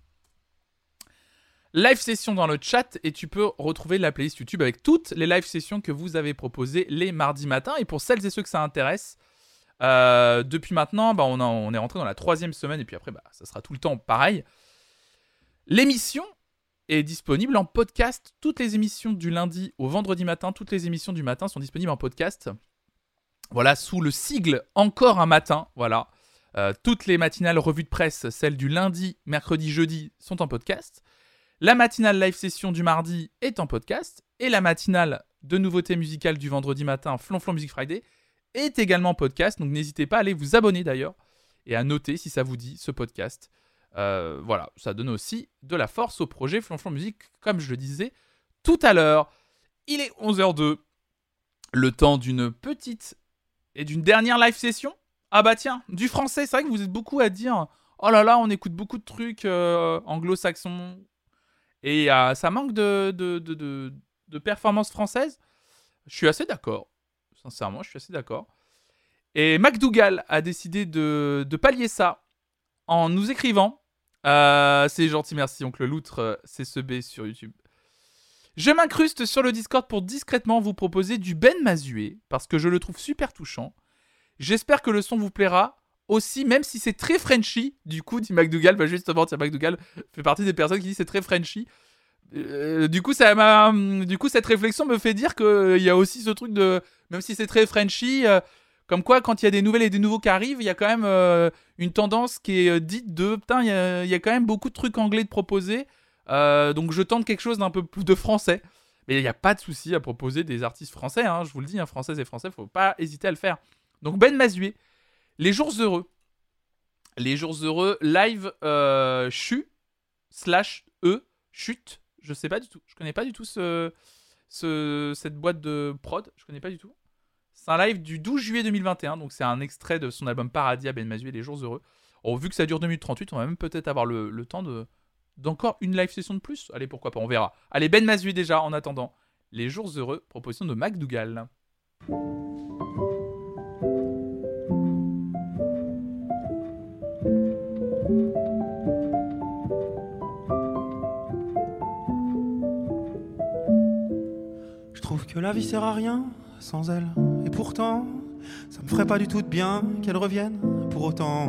Live session dans le chat et tu peux retrouver la playlist YouTube avec toutes les live sessions que vous avez proposées les mardis matins. Et pour celles et ceux que ça intéresse, euh, depuis maintenant, bah, on, est rentré dans la troisième semaine et puis après, bah, ça sera tout le temps pareil. L'émission est disponible en podcast. Toutes les émissions du lundi au vendredi matin, toutes les émissions du matin sont disponibles en podcast. Voilà, sous le sigle Encore un matin. Voilà. Euh, toutes les matinales revues de presse, celles du lundi, mercredi, jeudi, sont en podcast. La matinale live session du mardi est en podcast. Et la matinale de nouveautés musicales du vendredi matin, Flonflon Music Friday, est également podcast. Donc n'hésitez pas à aller vous abonner d'ailleurs et à noter si ça vous dit ce podcast. Euh, voilà, ça donne aussi de la force au projet Flonflon Music, comme je le disais tout à l'heure. Il est 11h02, le temps d'une petite et d'une dernière live session. Ah bah tiens, du français, c'est vrai que vous êtes beaucoup à dire oh là là, on écoute beaucoup de trucs euh, anglo-saxons et euh, ça manque de, de, de, de, de performances françaises. Je suis assez d'accord, sincèrement, je suis assez d'accord. Et MacDougall a décidé de, pallier ça en nous écrivant. Euh, c'est gentil, merci, oncle Loutre, euh, CCB sur YouTube. Je m'incruste sur le Discord pour discrètement vous proposer du Ben Mazué, parce que je le trouve super touchant. J'espère que le son vous plaira aussi, même si c'est très Frenchy. Du coup, dit McDougall, bah justement, tiens, McDougall fait partie des personnes qui disent c'est très Frenchy. Euh, du coup, ça m'a, du coup, cette réflexion me fait dire qu'il y a aussi ce truc de, même si c'est très Frenchy, euh, comme quoi, quand il y a des nouvelles et des nouveaux qui arrivent, il y a quand même euh, une tendance qui est euh, dite de, putain, il y, a- il y a quand même beaucoup de trucs anglais de proposer. Euh, donc je tente quelque chose d'un peu plus de français. Mais il n'y a pas de souci à proposer des artistes français, hein, je vous le dis, hein, françaises et français, faut pas hésiter à le faire. Donc Ben Mazué, Les Jours Heureux. Les Jours Heureux, live euh, chu, slash e, chute, je sais pas du tout. Je connais pas du tout ce, ce, cette boîte de prod, je connais pas du tout. C'est un live du 12 juillet 2021, donc c'est un extrait de son album Paradis à Ben Mazué, Les Jours Heureux. Oh, vu que ça dure 2 minutes 38, on va même peut-être avoir le, le temps de d'encore une live session de plus. Allez, pourquoi pas, on verra. Allez, Ben Mazué déjà, en attendant. Les Jours Heureux, proposition de MacDougall. Que la vie sert à rien sans elle. Et pourtant, ça me ferait pas du tout de bien qu'elle revienne. Pour autant,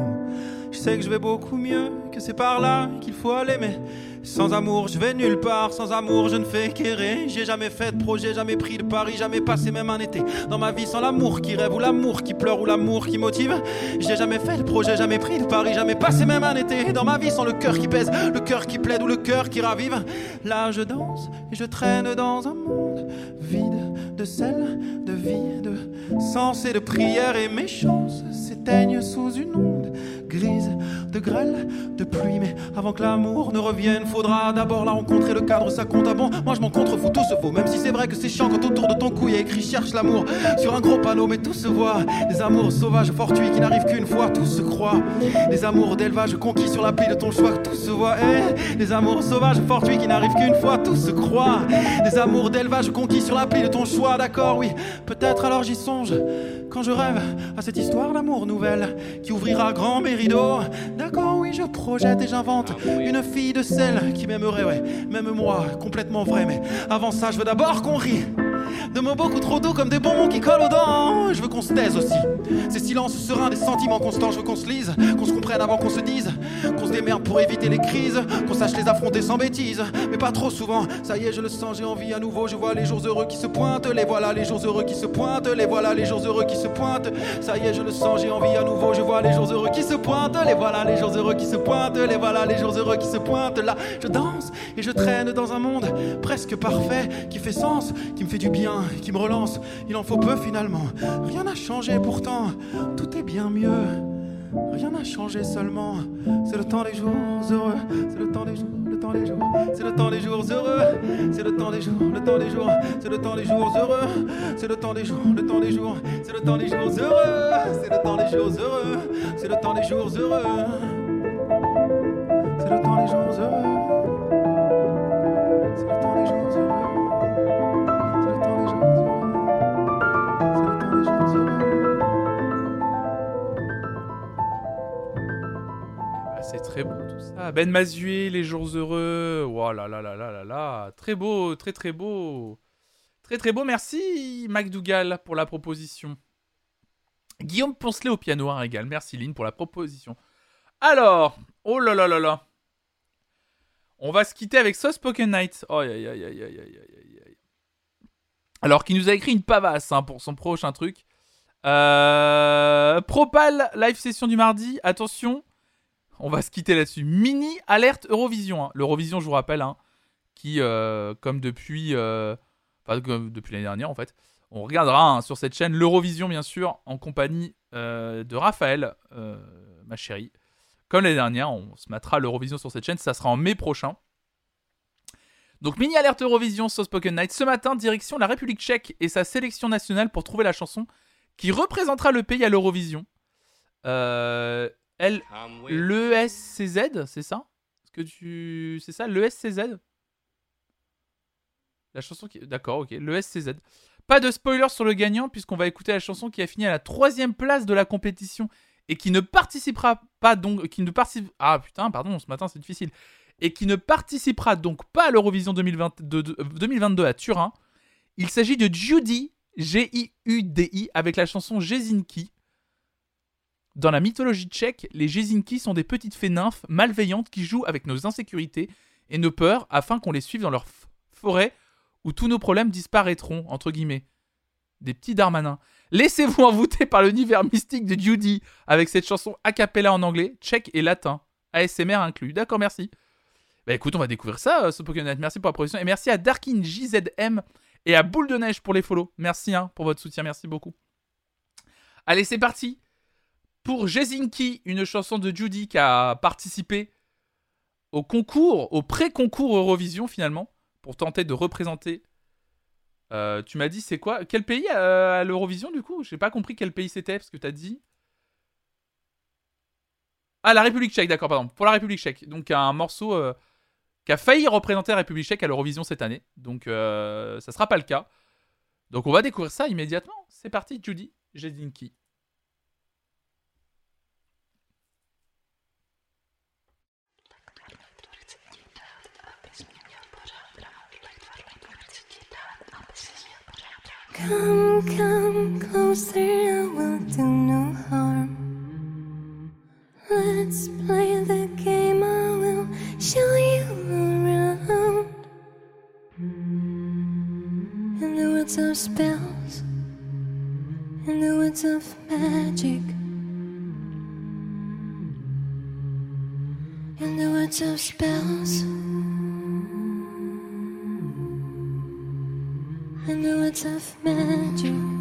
je sais que je vais beaucoup mieux, que c'est par là qu'il faut aller. Mais sans amour, je vais nulle part. Sans amour, je ne fais qu'errer. J'ai jamais fait de projet, jamais pris de pari, jamais passé même un été dans ma vie sans l'amour qui rêve ou l'amour qui pleure ou l'amour qui motive. J'ai jamais fait de projet, jamais pris de pari, jamais passé même un été dans ma vie sans le cœur qui pèse, le cœur qui plaide ou le cœur qui ravive. Là, je danse et je traîne dans un monde vide de sel, de vie, de sens et de prière et mes chances s'éteignent sous une onde grise de grêle, de pluie. Mais avant que l'amour ne revienne, faudra d'abord la rencontrer. Le cadre, ça compte à bon. Moi, je m'en contrefous, tout se vaut. Même si c'est vrai que c'est chiant quand autour de ton cou il y a écrit cherche l'amour sur un gros panneau, mais tout se voit. Des amours sauvages, fortuits qui n'arrivent qu'une fois, tout se croit. Des amours d'élevage conquis sur l'appli de ton choix, tout se voit. Eh, des amours sauvages, fortuits qui n'arrivent qu'une fois, tout se croit. Des amours d'élevage conquis sur l'appli de ton choix, d'accord, oui. Peut-être alors j'y songe quand je rêve à cette histoire d'amour nouvelle qui ouvrira grand mes rideaux. D'accord, oui, je projette et j'invente une fille de celle qui m'aimerait, ouais, même moi, complètement vrai. Mais avant ça, je veux d'abord qu'on rie. De mots beaucoup trop doux comme des bonbons qui collent aux dents. Je veux qu'on se taise aussi. Ces silences sereins, des sentiments constants. Je veux qu'on se lise, qu'on se comprenne avant qu'on se dise. Qu'on se démerde pour éviter les crises. Qu'on sache les affronter sans bêtises. Mais pas trop souvent. Ça y est, je le sens, j'ai envie à nouveau. Je vois les jours heureux qui se pointent. Les voilà, les jours heureux qui se pointent. Les voilà, les jours heureux qui se pointent. Ça y est, je le sens, j'ai envie à nouveau. Je vois les jours heureux qui se pointent. Les voilà, les jours heureux qui se pointent. Les voilà, les jours heureux qui se pointent. Là, je danse et je traîne dans un monde presque parfait qui fait sens, qui me fait du bien, qui me relance. Il en faut peu finalement. Rien n'a changé pourtant. Tout est bien mieux. Rien n'a changé seulement. C'est le temps des jours heureux. C'est le temps des jours, le temps des jours. C'est le temps des jours heureux. C'est le temps des jours, le temps des jours. C'est le temps des jours heureux. C'est le temps des jours, le temps des jours. C'est le temps des jours heureux. C'est le temps des jours heureux. C'est le temps des jours heureux. des jours heureux. C'est le temps des jours heureux. très beau tout ça. Ben Mazué, Les Jours Heureux. Oh là là là là là. Très beau, très très beau. Très très beau, merci MacDougall pour la proposition. Guillaume Poncelet au piano, hein, un régal. Merci Lynn pour la proposition. Alors, oh là là là là. On va se quitter avec So Spoken Night. Oh, aïe, aïe, aïe, aïe, aïe, aïe. Alors, qui nous a écrit une pavasse hein, pour son prochain truc. Euh, Propal, live session du mardi. Attention, on va se quitter là-dessus. Mini alerte Eurovision. hein. L'Eurovision, je vous rappelle, hein, qui, euh, comme depuis, euh, depuis l'année dernière en fait, on regardera hein, sur cette chaîne l'Eurovision, bien sûr, en compagnie euh, de Raphaël, ma chérie. Comme l'année dernière, on se mettra l'Eurovision sur cette chaîne. Ça sera en mai prochain. Donc, mini alerte Eurovision sur Spoken Night. Ce matin, direction la République tchèque et sa sélection nationale pour trouver la chanson qui représentera le pays à l'Eurovision. Euh, elle, l'ESCZ, c'est ça? Est-ce que tu. C'est ça, l'ESCZ La chanson qui. D'accord, ok, l'ESCZ. Pas de spoiler sur le gagnant, puisqu'on va écouter la chanson qui a fini à la troisième place de la compétition et qui ne participera pas donc. Qui ne participe. Ah putain, pardon, ce matin c'est difficile. Et qui ne participera donc pas à l'Eurovision 2022, de- 2022 à Turin. Il s'agit de Judy, G-I-U-D-I, avec la chanson Jezinki. Dans la mythologie tchèque, les Jezinki sont des petites fées nymphes malveillantes qui jouent avec nos insécurités et nos peurs afin qu'on les suive dans leur forêt où tous nos problèmes disparaîtront, entre guillemets. Des petits darmanins. Laissez-vous envoûter par l'univers mystique de Judy avec cette chanson a cappella en anglais, tchèque et latin. ASMR inclus. D'accord, merci. Bah écoute, on va découvrir ça, euh, ce Pokémon. Merci pour la proposition. Et merci à Darkin JZM et à Boule de Neige pour les follow. Merci hein, pour votre soutien, merci beaucoup. Allez, c'est parti pour Jezinki, une chanson de Judy qui a participé au concours, au pré-concours Eurovision finalement, pour tenter de représenter. Euh, tu m'as dit c'est quoi Quel pays euh, à l'Eurovision du coup? J'ai pas compris quel pays c'était parce que t'as dit. Ah la République Tchèque, d'accord, pardon. Pour la République Tchèque, donc un morceau euh, qui a failli représenter la République Tchèque à l'Eurovision cette année, donc ça sera pas le cas. Donc on va découvrir ça immédiatement. C'est parti, Judy Jezinki. Come, come closer, I will do no harm. Let's play the game, I will show you around. In the woods of spells, in the woods of magic, in the woods of spells. I know it's I've met you.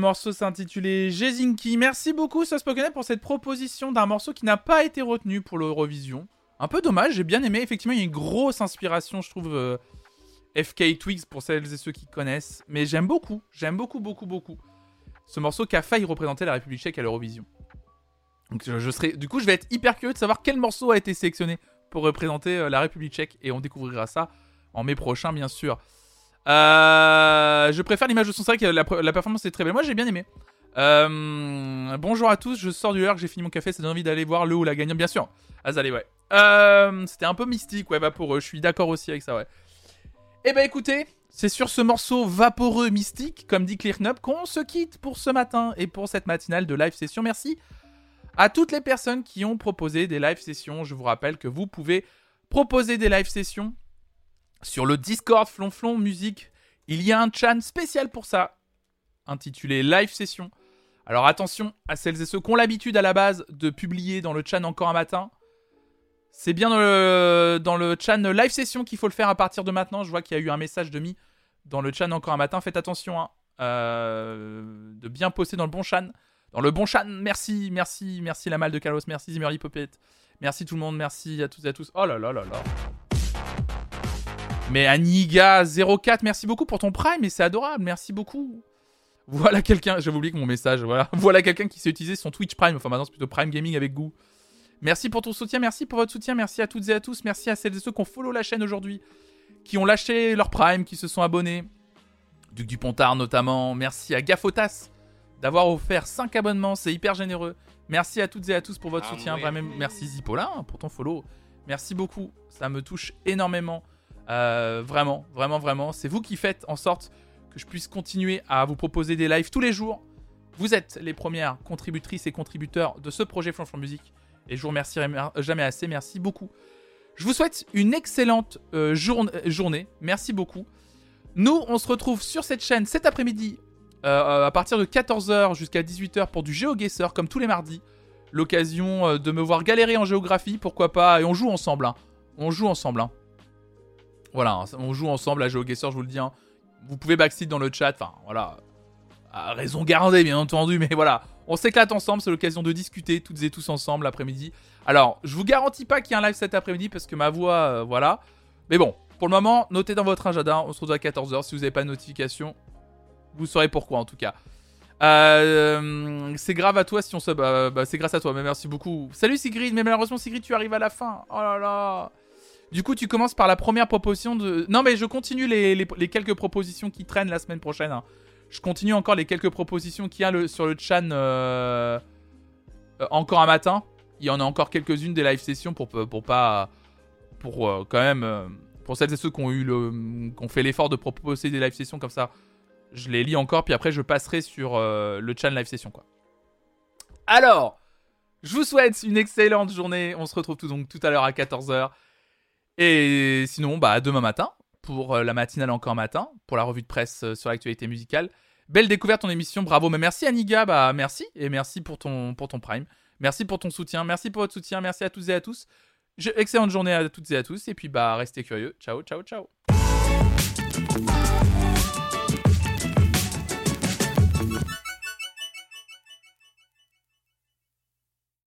Morceau s'intitulait Jezinki. Merci beaucoup, Sospokenet, pour cette proposition d'un morceau qui n'a pas été retenu pour l'Eurovision. Un peu dommage, j'ai bien aimé. Effectivement, il y a une grosse inspiration, je trouve, euh, FK Twigs pour celles et ceux qui connaissent. Mais j'aime beaucoup, j'aime beaucoup, beaucoup, beaucoup ce morceau qui a failli représenter la République tchèque à l'Eurovision. Donc je, serai, du coup, je vais être hyper curieux de savoir quel morceau a été sélectionné pour représenter euh, la République tchèque et on découvrira ça en mai prochain, bien sûr. Euh, je préfère l'image de son. C'est vrai que la, performance est très belle. Moi, j'ai bien aimé. Euh, bonjour à tous. Je sors du que j'ai fini mon café. Ça donne envie d'aller voir le ou la gagnante, bien sûr. Azalée, ouais. Euh, C'était un peu mystique, ouais, vaporeux. Je suis d'accord aussi avec ça, ouais. Eh ben, écoutez, c'est sur ce morceau vaporeux mystique, comme dit Clearknup, qu'on se quitte pour ce matin et pour cette matinale de live session. Merci à toutes les personnes qui ont proposé des live sessions. Je vous rappelle que vous pouvez proposer des live sessions sur le Discord Flonflon Musique. Il y a un chan spécial pour ça, intitulé Live Session. Alors attention à celles et ceux qui ont l'habitude à la base de publier dans le chan encore un matin. C'est bien dans le, dans le chan Live Session qu'il faut le faire à partir de maintenant. Je vois qu'il y a eu un message de mi dans le chan encore un matin. Faites attention hein, euh, de bien poster dans le bon chan. Dans le bon chan, merci, merci, merci la malle de Carlos, merci Zimmerly Popette, merci tout le monde, merci à toutes et à tous. Oh là là là là. Mais Aniga04, merci beaucoup pour ton prime, et c'est adorable, merci beaucoup. Voilà quelqu'un, j'avais oublié que mon message, voilà. Voilà quelqu'un qui s'est utilisé son Twitch Prime, enfin maintenant c'est plutôt Prime Gaming avec goût. Merci pour ton soutien, merci pour votre soutien, merci à toutes et à tous, merci à celles et ceux qui ont follow la chaîne aujourd'hui, qui ont lâché leur Prime, qui se sont abonnés. Duc du Pontard notamment, merci à Gafotas d'avoir offert 5 abonnements, c'est hyper généreux. Merci à toutes et à tous pour votre Ah soutien, oui. vraiment. Merci Zipolin pour ton follow. Merci beaucoup, ça me touche énormément. Euh, vraiment, vraiment, vraiment. C'est vous qui faites en sorte que je puisse continuer à vous proposer des lives tous les jours. Vous êtes les premières contributrices et contributeurs de ce projet Flanflan Musique. Et je vous remercierai mer- jamais assez. Merci beaucoup. Je vous souhaite une excellente euh, journ- euh, journée. Merci beaucoup. Nous, on se retrouve sur cette chaîne cet après-midi euh, à partir de 14h jusqu'à 18h pour du GeoGuessr comme tous les mardis. L'occasion euh, de me voir galérer en géographie, pourquoi pas. Et on joue ensemble. hein. On joue ensemble. hein. Voilà, on joue ensemble à GeoGuessr, je vous le dis. hein. Vous pouvez backseat dans le chat. Enfin, voilà. Raison gardée, bien entendu. Mais voilà, on s'éclate ensemble. C'est l'occasion de discuter toutes et tous ensemble l'après-midi. Alors, je vous garantis pas qu'il y a un live cet après-midi parce que ma voix, euh, voilà. Mais bon, pour le moment, notez dans votre agenda. On se retrouve à 14h. Si vous n'avez pas de notification, vous saurez pourquoi en tout cas. Euh, c'est grave à toi si on se. Bah, bah, c'est grâce à toi, mais merci beaucoup. Salut Sigrid, mais malheureusement Sigrid, tu arrives à la fin. Oh là là. Du coup, tu commences par la première proposition de. Non, mais je continue les, quelques propositions qui traînent la semaine prochaine. hein. Je continue encore les quelques propositions qu'il y a le- sur le chan euh, euh, encore un matin. Il y en a encore quelques-unes des live sessions pour, pour pas. Pour euh, quand même. euh, pour celles et ceux qui ont, eu le, qui fait l'effort de proposer des live sessions comme ça je les lis encore, puis après je passerai sur euh, le chan live session quoi. Alors, je vous souhaite une excellente journée. On se retrouve donc tout à l'heure à 14h. Et sinon, bah demain matin pour euh, la matinale encore matin, pour la revue de presse euh, sur l'actualité musicale. Belle découverte ton émission, bravo. Mais merci Aniga, bah merci et merci pour ton prime. Merci pour ton soutien, merci pour votre soutien, merci à toutes et à tous. Excellente journée à toutes et à tous et puis bah restez curieux. Ciao, ciao, ciao.